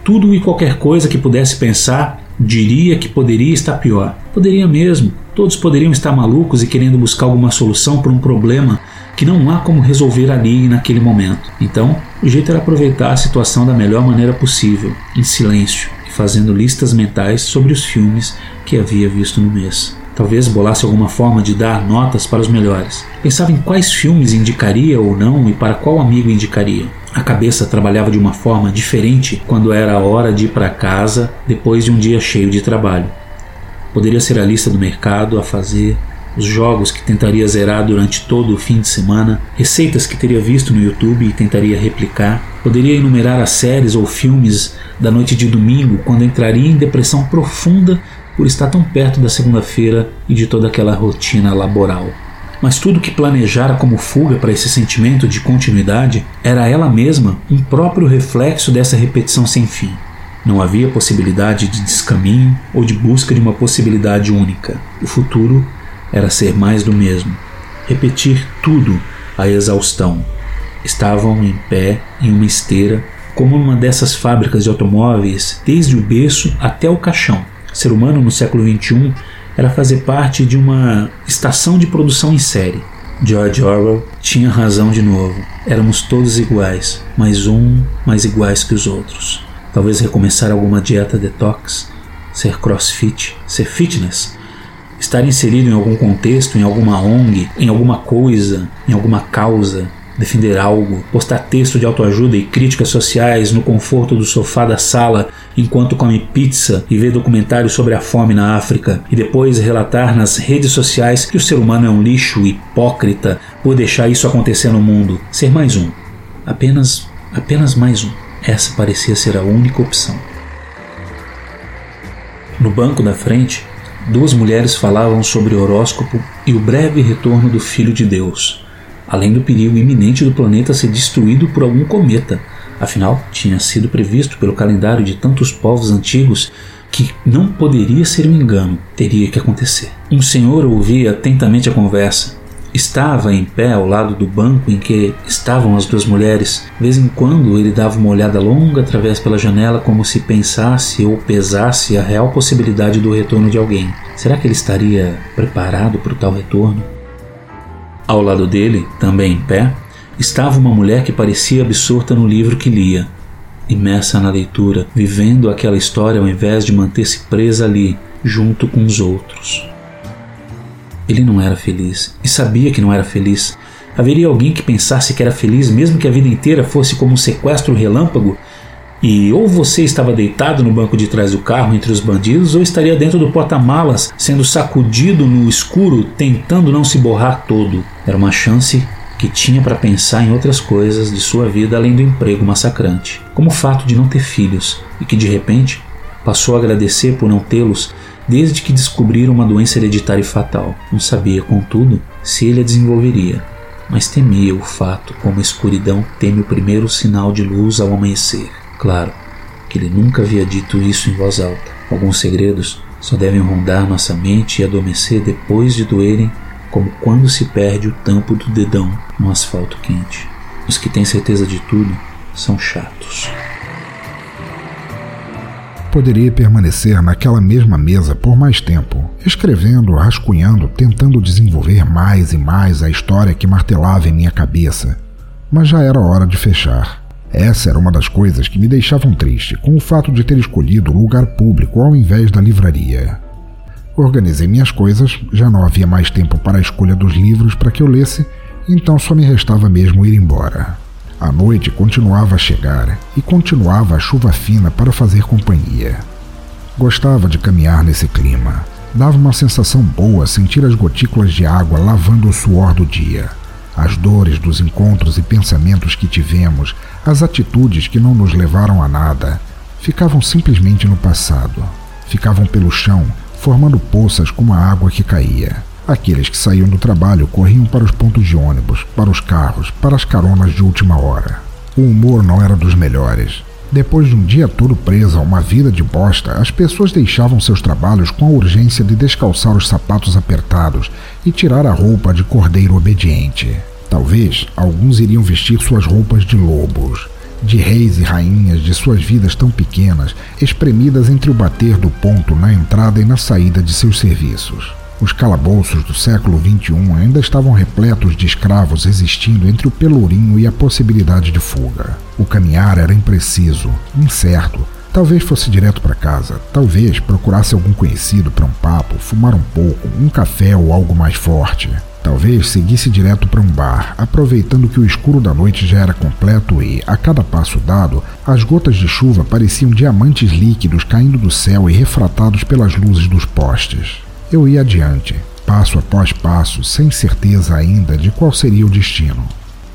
Tudo e qualquer coisa que pudesse pensar diria que poderia estar pior. Poderia mesmo. Todos poderiam estar malucos e querendo buscar alguma solução para um problema que não há como resolver ali naquele momento. Então, o jeito era aproveitar a situação da melhor maneira possível, em silêncio e fazendo listas mentais sobre os filmes que havia visto no mês. Talvez bolasse alguma forma de dar notas para os melhores. Pensava em quais filmes indicaria ou não e para qual amigo indicaria. A cabeça trabalhava de uma forma diferente quando era a hora de ir para casa depois de um dia cheio de trabalho. Poderia ser a lista do mercado a fazer, os jogos que tentaria zerar durante todo o fim de semana, receitas que teria visto no YouTube e tentaria replicar, poderia enumerar as séries ou filmes da noite de domingo quando entraria em depressão profunda por estar tão perto da segunda-feira e de toda aquela rotina laboral. Mas tudo que planejara como fuga para esse sentimento de continuidade era ela mesma um próprio reflexo dessa repetição sem fim. Não havia possibilidade de descaminho ou de busca de uma possibilidade única. O futuro era ser mais do mesmo. Repetir tudo à exaustão. Estavam em pé em uma esteira, como numa dessas fábricas de automóveis, desde o berço até o caixão ser humano no século XXI era fazer parte de uma estação de produção em série. George Orwell tinha razão de novo. Éramos todos iguais, mas um mais iguais que os outros. Talvez recomeçar alguma dieta detox, ser crossfit, ser fitness, estar inserido em algum contexto, em alguma ONG, em alguma coisa, em alguma causa, defender algo, postar texto de autoajuda e críticas sociais no conforto do sofá da sala enquanto come pizza e vê documentários sobre a fome na África e depois relatar nas redes sociais que o ser humano é um lixo hipócrita por deixar isso acontecer no mundo. Ser mais um. Apenas, apenas mais um. Essa parecia ser a única opção. No banco da frente, duas mulheres falavam sobre o horóscopo e o breve retorno do Filho de Deus além do perigo iminente do planeta ser destruído por algum cometa. Afinal, tinha sido previsto pelo calendário de tantos povos antigos que não poderia ser um engano, teria que acontecer. Um senhor ouvia atentamente a conversa. Estava em pé ao lado do banco em que estavam as duas mulheres. De vez em quando ele dava uma olhada longa através pela janela, como se pensasse ou pesasse a real possibilidade do retorno de alguém. Será que ele estaria preparado para o tal retorno? Ao lado dele, também em pé, estava uma mulher que parecia absorta no livro que lia imersa na leitura, vivendo aquela história ao invés de manter-se presa ali, junto com os outros. Ele não era feliz e sabia que não era feliz. Haveria alguém que pensasse que era feliz mesmo que a vida inteira fosse como um sequestro relâmpago? E ou você estava deitado no banco de trás do carro entre os bandidos, ou estaria dentro do porta-malas, sendo sacudido no escuro, tentando não se borrar todo. Era uma chance que tinha para pensar em outras coisas de sua vida além do emprego massacrante, como o fato de não ter filhos e que de repente passou a agradecer por não tê-los desde que descobriram uma doença hereditária e fatal. Não sabia, contudo, se ele a desenvolveria, mas temia o fato como a escuridão teme o primeiro sinal de luz ao amanhecer. Claro que ele nunca havia dito isso em voz alta. Alguns segredos só devem rondar nossa mente e adormecer depois de doerem como quando se perde o tampo do dedão no asfalto quente. Os que têm certeza de tudo são chatos. Poderia permanecer naquela mesma mesa por mais tempo, escrevendo, rascunhando, tentando desenvolver mais e mais a história que martelava em minha cabeça. Mas já era hora de fechar. Essa era uma das coisas que me deixavam triste, com o fato de ter escolhido o lugar público ao invés da livraria. Organizei minhas coisas, já não havia mais tempo para a escolha dos livros para que eu lesse, então só me restava mesmo ir embora. A noite continuava a chegar e continuava a chuva fina para fazer companhia. Gostava de caminhar nesse clima. Dava uma sensação boa sentir as gotículas de água lavando o suor do dia. As dores dos encontros e pensamentos que tivemos, as atitudes que não nos levaram a nada, ficavam simplesmente no passado. Ficavam pelo chão formando poças com a água que caía. Aqueles que saíam do trabalho corriam para os pontos de ônibus, para os carros, para as caronas de última hora. O humor não era dos melhores. Depois de um dia todo preso a uma vida de bosta, as pessoas deixavam seus trabalhos com a urgência de descalçar os sapatos apertados e tirar a roupa de cordeiro obediente. Talvez alguns iriam vestir suas roupas de lobos, de reis e rainhas de suas vidas tão pequenas, espremidas entre o bater do ponto na entrada e na saída de seus serviços. Os calabouços do século XXI ainda estavam repletos de escravos existindo entre o pelourinho e a possibilidade de fuga. O caminhar era impreciso, incerto. Talvez fosse direto para casa, talvez procurasse algum conhecido para um papo, fumar um pouco, um café ou algo mais forte. Talvez seguisse direto para um bar, aproveitando que o escuro da noite já era completo e, a cada passo dado, as gotas de chuva pareciam diamantes líquidos caindo do céu e refratados pelas luzes dos postes. Eu ia adiante, passo após passo, sem certeza ainda de qual seria o destino.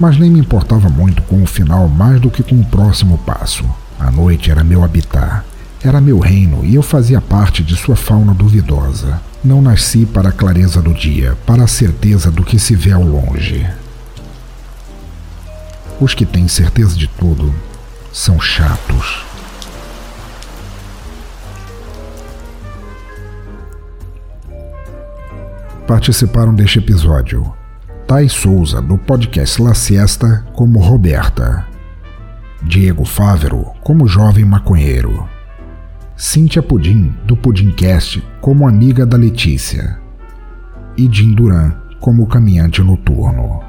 Mas nem me importava muito com o final mais do que com o próximo passo. A noite era meu habitat, era meu reino e eu fazia parte de sua fauna duvidosa. Não nasci para a clareza do dia, para a certeza do que se vê ao longe. Os que têm certeza de tudo são chatos. Participaram deste episódio Thais Souza, do podcast La Siesta, como Roberta. Diego Fávero, como jovem maconheiro. Cíntia Pudim, do Pudimcast, como amiga da Letícia, e Jim Duran como caminhante noturno.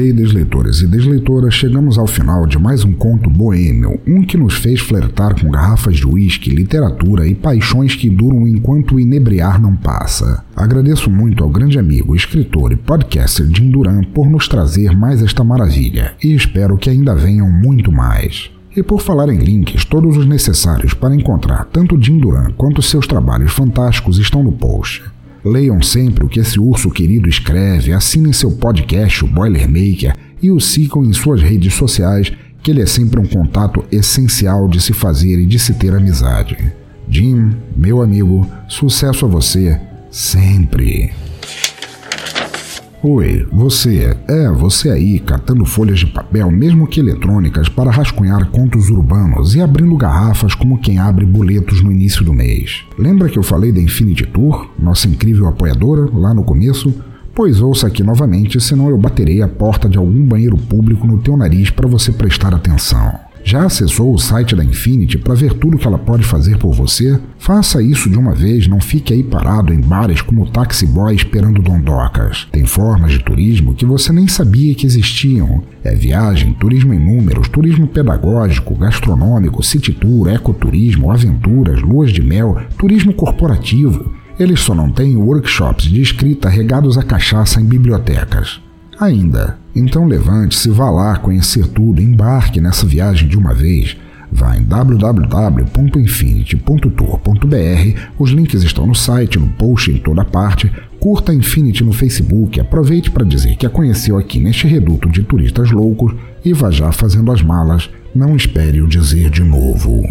Ok, desleitores e desleitoras, chegamos ao final de mais um conto boêmio, um que nos fez flertar com garrafas de uísque, literatura e paixões que duram enquanto o inebriar não passa. Agradeço muito ao grande amigo, escritor e podcaster Jim Duran por nos trazer mais esta maravilha e espero que ainda venham muito mais. E por falar em links, todos os necessários para encontrar tanto Jim Duran quanto seus trabalhos fantásticos estão no post. Leiam sempre o que esse urso querido escreve, assinem seu podcast, o Boilermaker, e o sigam em suas redes sociais, que ele é sempre um contato essencial de se fazer e de se ter amizade. Jim, meu amigo, sucesso a você, sempre! Oi, você, é, você aí, catando folhas de papel, mesmo que eletrônicas, para rascunhar contos urbanos e abrindo garrafas como quem abre boletos no início do mês. Lembra que eu falei da Infinity Tour, nossa incrível apoiadora, lá no começo? Pois ouça aqui novamente, senão eu baterei a porta de algum banheiro público no teu nariz para você prestar atenção. Já acessou o site da Infinity para ver tudo que ela pode fazer por você? Faça isso de uma vez, não fique aí parado em bares como taxi boy esperando dondocas. Tem formas de turismo que você nem sabia que existiam. É viagem, turismo em números, turismo pedagógico, gastronômico, city tour, ecoturismo, aventuras, luas de mel, turismo corporativo. Eles só não têm workshops de escrita regados a cachaça em bibliotecas ainda. Então levante-se, vá lá conhecer tudo, embarque nessa viagem de uma vez. Vá em www.infinity.tour.br, os links estão no site, no post, em toda parte. Curta a Infinity no Facebook, aproveite para dizer que a conheceu aqui neste reduto de turistas loucos e vá já fazendo as malas, não espere o dizer de novo.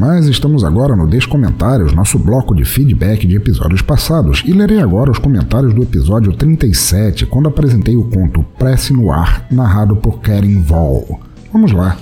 Mas estamos agora no Descomentários, nosso bloco de feedback de episódios passados, e lerei agora os comentários do episódio 37, quando apresentei o conto Prece no Ar, narrado por Karen Vol. Vamos lá.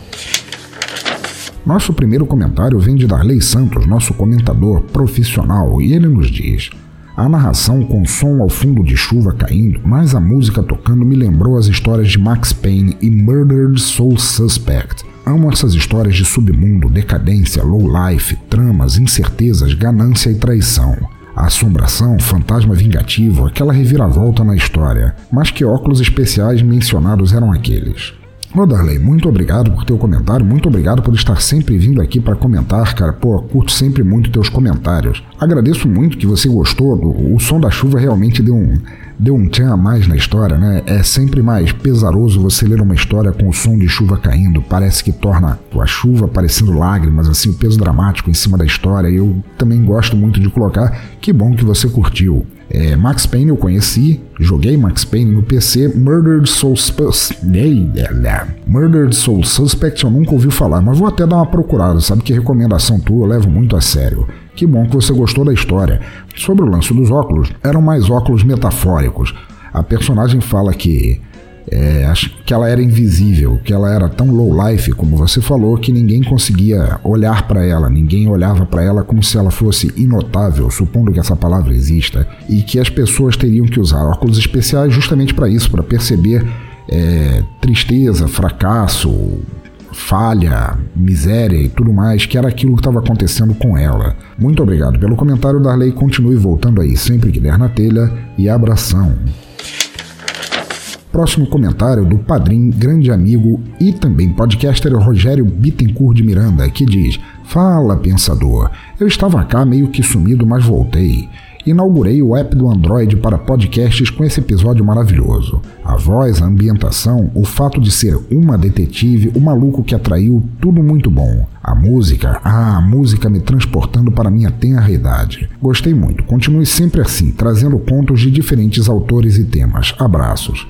Nosso primeiro comentário vem de Darley Santos, nosso comentador profissional, e ele nos diz: A narração com som ao fundo de chuva caindo, mais a música tocando me lembrou as histórias de Max Payne e Murdered Soul Suspect. Amo essas histórias de submundo, decadência, low life, tramas, incertezas, ganância e traição. Assombração, fantasma vingativo, aquela reviravolta na história. Mas que óculos especiais mencionados eram aqueles? Ô muito obrigado por teu comentário, muito obrigado por estar sempre vindo aqui para comentar, cara. Pô, curto sempre muito teus comentários. Agradeço muito que você gostou. O som da chuva realmente deu um deu um tchan a mais na história, né? É sempre mais pesaroso você ler uma história com o som de chuva caindo. Parece que torna a chuva parecendo lágrimas, assim, o peso dramático em cima da história. Eu também gosto muito de colocar. Que bom que você curtiu. É, Max Payne eu conheci, joguei Max Payne no PC. Murdered Soul Suspect. Murdered Soul Suspect eu nunca ouvi falar, mas vou até dar uma procurada. Sabe que recomendação tua eu levo muito a sério. Que bom que você gostou da história. Sobre o lance dos óculos, eram mais óculos metafóricos. A personagem fala que é, que ela era invisível, que ela era tão low life, como você falou, que ninguém conseguia olhar para ela, ninguém olhava para ela como se ela fosse inotável, supondo que essa palavra exista, e que as pessoas teriam que usar óculos especiais justamente para isso, para perceber é, tristeza, fracasso, falha, miséria e tudo mais, que era aquilo que estava acontecendo com ela. Muito obrigado pelo comentário, Darley. Continue voltando aí sempre que der na telha e abração. Próximo comentário do padrinho, grande amigo e também podcaster Rogério Bittencourt de Miranda, que diz: Fala, pensador. Eu estava cá meio que sumido, mas voltei inaugurei o app do Android para podcasts com esse episódio maravilhoso. A voz, a ambientação, o fato de ser uma detetive, o maluco que atraiu, tudo muito bom. A música, ah, a música me transportando para minha tenra idade. Gostei muito, continue sempre assim, trazendo contos de diferentes autores e temas. Abraços.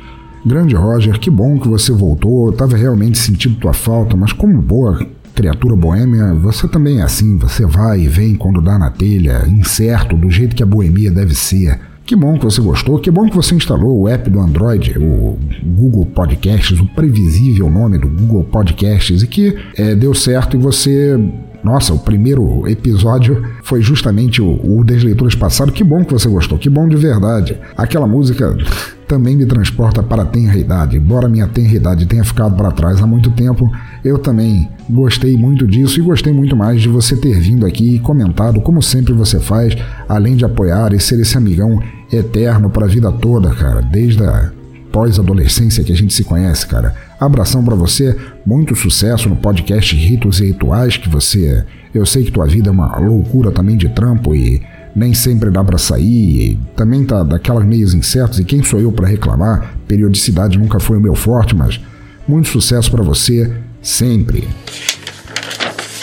Grande Roger, que bom que você voltou. Eu tava realmente sentindo tua falta, mas como boa criatura boêmia, você também é assim, você vai e vem quando dá na telha, incerto, do jeito que a boemia deve ser. Que bom que você gostou, que bom que você instalou o app do Android, o Google Podcasts, o previsível nome do Google Podcasts, e que é, deu certo e você nossa, o primeiro episódio foi justamente o, o Desleituras Passado. Que bom que você gostou, que bom de verdade. Aquela música também me transporta para a tenra idade. Embora minha tenra idade tenha ficado para trás há muito tempo, eu também gostei muito disso e gostei muito mais de você ter vindo aqui e comentado, como sempre você faz, além de apoiar e ser esse amigão eterno para a vida toda, cara, desde a pós-adolescência que a gente se conhece, cara. Abração para você, muito sucesso no podcast Ritos e Rituais que você, eu sei que tua vida é uma loucura também de trampo e nem sempre dá para sair, também tá daquelas meios incertos e quem sou eu para reclamar? Periodicidade nunca foi o meu forte, mas muito sucesso para você sempre.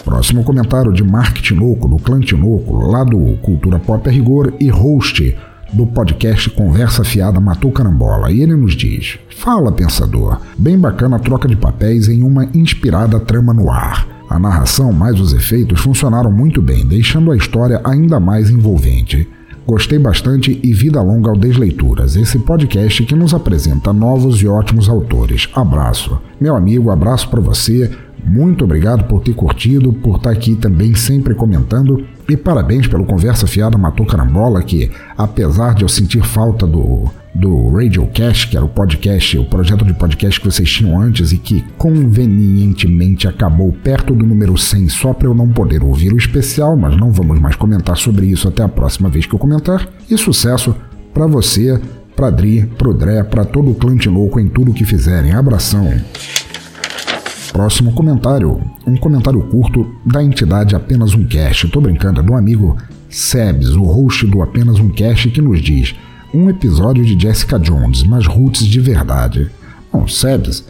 Próximo comentário de Mark Tinoco, do Clã Tinoco, lá do Cultura Pop a Rigor e host do podcast Conversa Fiada Matou Carambola. E ele nos diz: Fala, pensador. Bem bacana a troca de papéis em uma inspirada trama no ar. A narração mais os efeitos funcionaram muito bem, deixando a história ainda mais envolvente. Gostei bastante e vida longa ao Desleituras, esse podcast que nos apresenta novos e ótimos autores. Abraço. Meu amigo, abraço para você. Muito obrigado por ter curtido, por estar aqui também sempre comentando. E parabéns pelo Conversa Fiada Matou Carambola, que apesar de eu sentir falta do, do Radiocast, que era o podcast, o projeto de podcast que vocês tinham antes e que convenientemente acabou perto do número 100 só para eu não poder ouvir o especial, mas não vamos mais comentar sobre isso até a próxima vez que eu comentar. E sucesso para você, para Dri, pro Dré, para todo o clã louco em tudo que fizerem. Abração. Próximo comentário. Um comentário curto da entidade Apenas um Cast. Tô brincando, é do amigo Sebs, o host do Apenas um Cast, que nos diz: um episódio de Jessica Jones, mas roots de verdade. Bom, Sebs,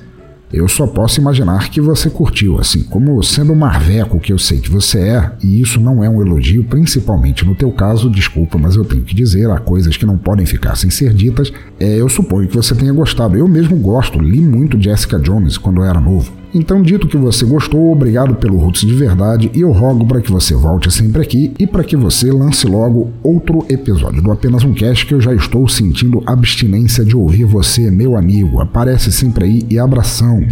eu só posso imaginar que você curtiu, assim, como sendo um marveco que eu sei que você é, e isso não é um elogio, principalmente no teu caso, desculpa, mas eu tenho que dizer, há coisas que não podem ficar sem ser ditas, é, eu suponho que você tenha gostado. Eu mesmo gosto, li muito Jessica Jones quando eu era novo. Então, dito que você gostou, obrigado pelo Roots de verdade e eu rogo para que você volte sempre aqui e para que você lance logo outro episódio do Apenas um Cast que eu já estou sentindo abstinência de ouvir você, meu amigo. Aparece sempre aí e abração.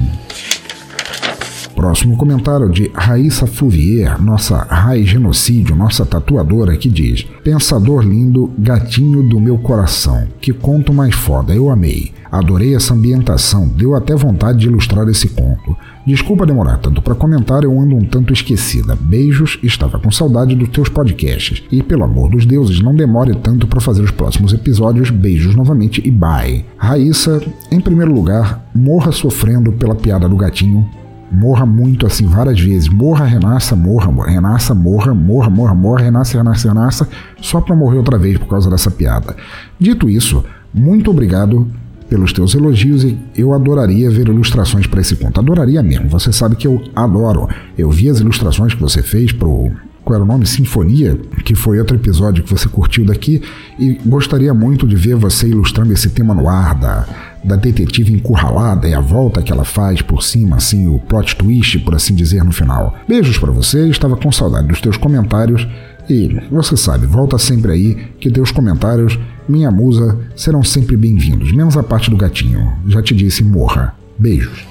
Próximo comentário de Raíssa Fluvier, nossa Rai Genocídio, nossa tatuadora, que diz: Pensador lindo, gatinho do meu coração, que conto mais foda, eu amei. Adorei essa ambientação, deu até vontade de ilustrar esse conto. Desculpa demorar tanto para comentar, eu ando um tanto esquecida. Beijos, estava com saudade dos teus podcasts. E pelo amor dos deuses, não demore tanto para fazer os próximos episódios. Beijos novamente e bye. Raíssa, em primeiro lugar, morra sofrendo pela piada do gatinho. Morra muito assim várias vezes. Morra, renasça, morra, renasça, morra, morra, morra, morra, renasça, renasça, renasça, só para morrer outra vez por causa dessa piada. Dito isso, muito obrigado pelos teus elogios e eu adoraria ver ilustrações para esse conto. Adoraria mesmo. Você sabe que eu adoro. Eu vi as ilustrações que você fez pro qual era o nome? Sinfonia, que foi outro episódio que você curtiu daqui, e gostaria muito de ver você ilustrando esse tema no ar da, da detetive encurralada e a volta que ela faz por cima, assim, o plot twist, por assim dizer, no final. Beijos para você, estava com saudade dos teus comentários e você sabe, volta sempre aí que teus comentários, minha musa, serão sempre bem-vindos, menos a parte do gatinho. Já te disse, morra. Beijos.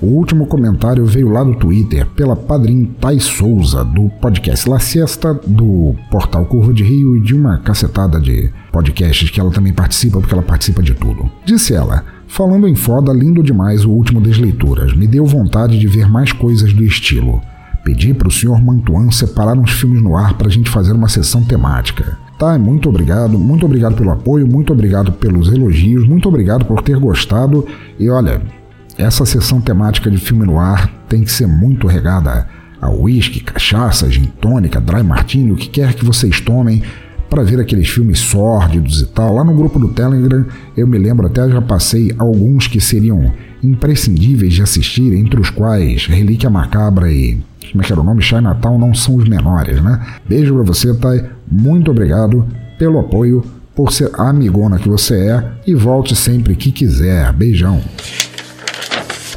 O último comentário veio lá do Twitter pela padrinha Thais Souza, do podcast La Siesta, do portal Curva de Rio e de uma cacetada de podcasts que ela também participa, porque ela participa de tudo. Disse ela. Falando em foda, lindo demais o último das leituras. Me deu vontade de ver mais coisas do estilo. Pedi para o Sr. Mantuan separar uns filmes no ar para a gente fazer uma sessão temática. Tá, muito obrigado, muito obrigado pelo apoio, muito obrigado pelos elogios, muito obrigado por ter gostado. E olha, essa sessão temática de filme no ar tem que ser muito regada a whisky, cachaça, gin tônica, dry martini, o que quer que vocês tomem para ver aqueles filmes sórdidos e tal. Lá no grupo do Telegram, eu me lembro até já passei alguns que seriam imprescindíveis de assistir, entre os quais Relíquia Macabra e como é que era o nome? Natal não são os menores, né? Beijo pra você, Thay. Muito obrigado pelo apoio, por ser a amigona que você é e volte sempre que quiser. Beijão.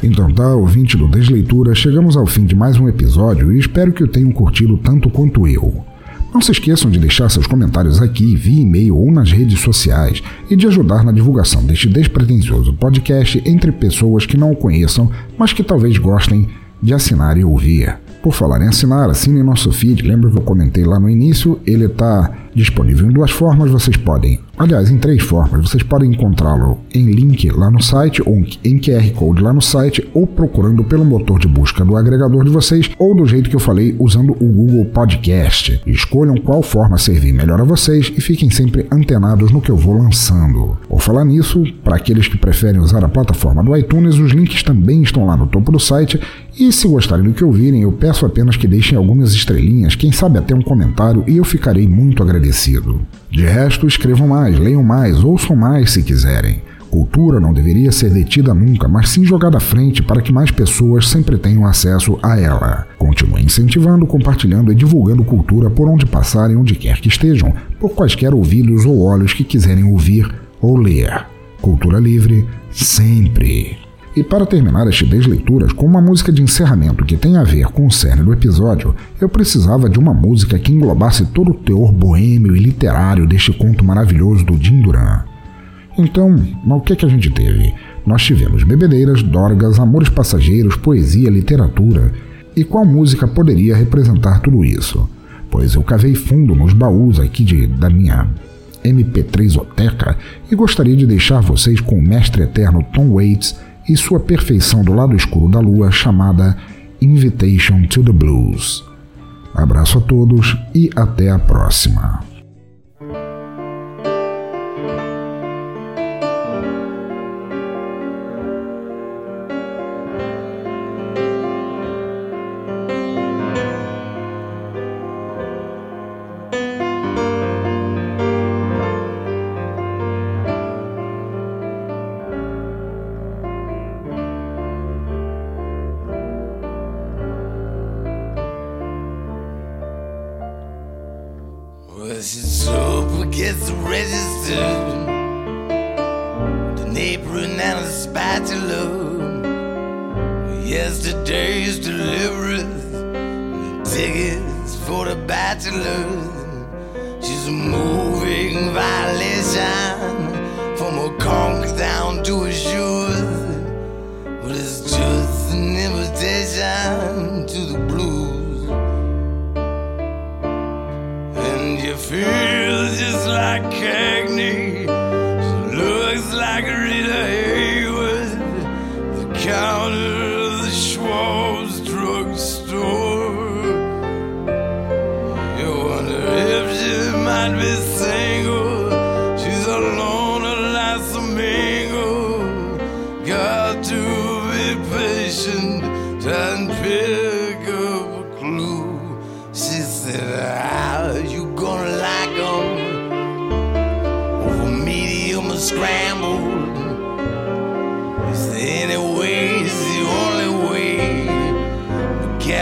Então tá, ouvinte do Desleitura, chegamos ao fim de mais um episódio e espero que o tenham curtido tanto quanto eu. Não se esqueçam de deixar seus comentários aqui via e-mail ou nas redes sociais e de ajudar na divulgação deste despretensioso podcast entre pessoas que não o conheçam, mas que talvez gostem de assinar e ouvir. Por falar em assinar, assine nosso feed. Lembra que eu comentei lá no início? Ele está Disponível em duas formas, vocês podem, aliás, em três formas, vocês podem encontrá-lo em link lá no site, ou em QR Code lá no site, ou procurando pelo motor de busca do agregador de vocês, ou do jeito que eu falei, usando o Google Podcast. Escolham qual forma servir melhor a vocês e fiquem sempre antenados no que eu vou lançando. Vou falar nisso, para aqueles que preferem usar a plataforma do iTunes, os links também estão lá no topo do site, e se gostarem do que ouvirem, eu peço apenas que deixem algumas estrelinhas, quem sabe até um comentário, e eu ficarei muito agradecido. De resto, escrevam mais, leiam mais, ouçam mais se quiserem. Cultura não deveria ser detida nunca, mas sim jogada à frente para que mais pessoas sempre tenham acesso a ela. Continue incentivando, compartilhando e divulgando cultura por onde passarem, onde quer que estejam, por quaisquer ouvidos ou olhos que quiserem ouvir ou ler. Cultura livre, sempre. E para terminar este Desleituras com uma música de encerramento que tem a ver com o cerne do episódio, eu precisava de uma música que englobasse todo o teor boêmio e literário deste conto maravilhoso do Jim Duran. Então, o que é que a gente teve? Nós tivemos bebedeiras, dorgas, amores passageiros, poesia, literatura. E qual música poderia representar tudo isso? Pois eu cavei fundo nos baús aqui de, da minha MP3 Oteca e gostaria de deixar vocês com o mestre eterno Tom Waits e sua perfeição do lado escuro da lua chamada Invitation to the Blues. Abraço a todos e até a próxima.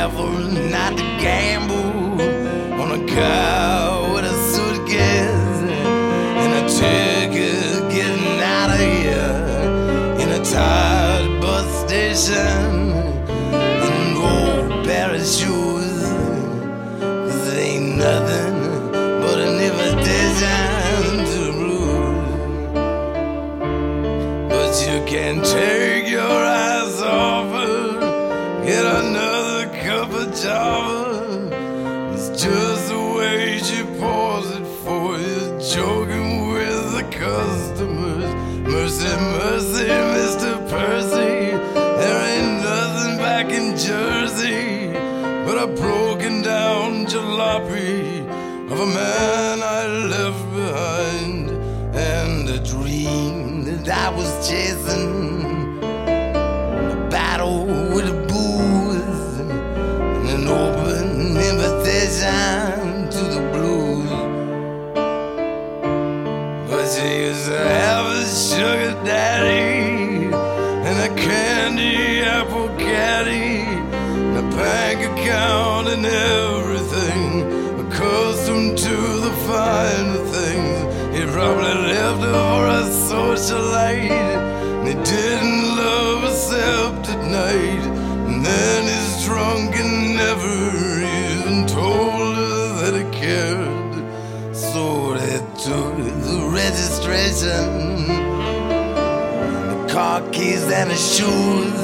travel not for a socialite. And he didn't love except at night. And then he's drunk and never even told her that he cared. So they took the registration, the car keys and the shoes,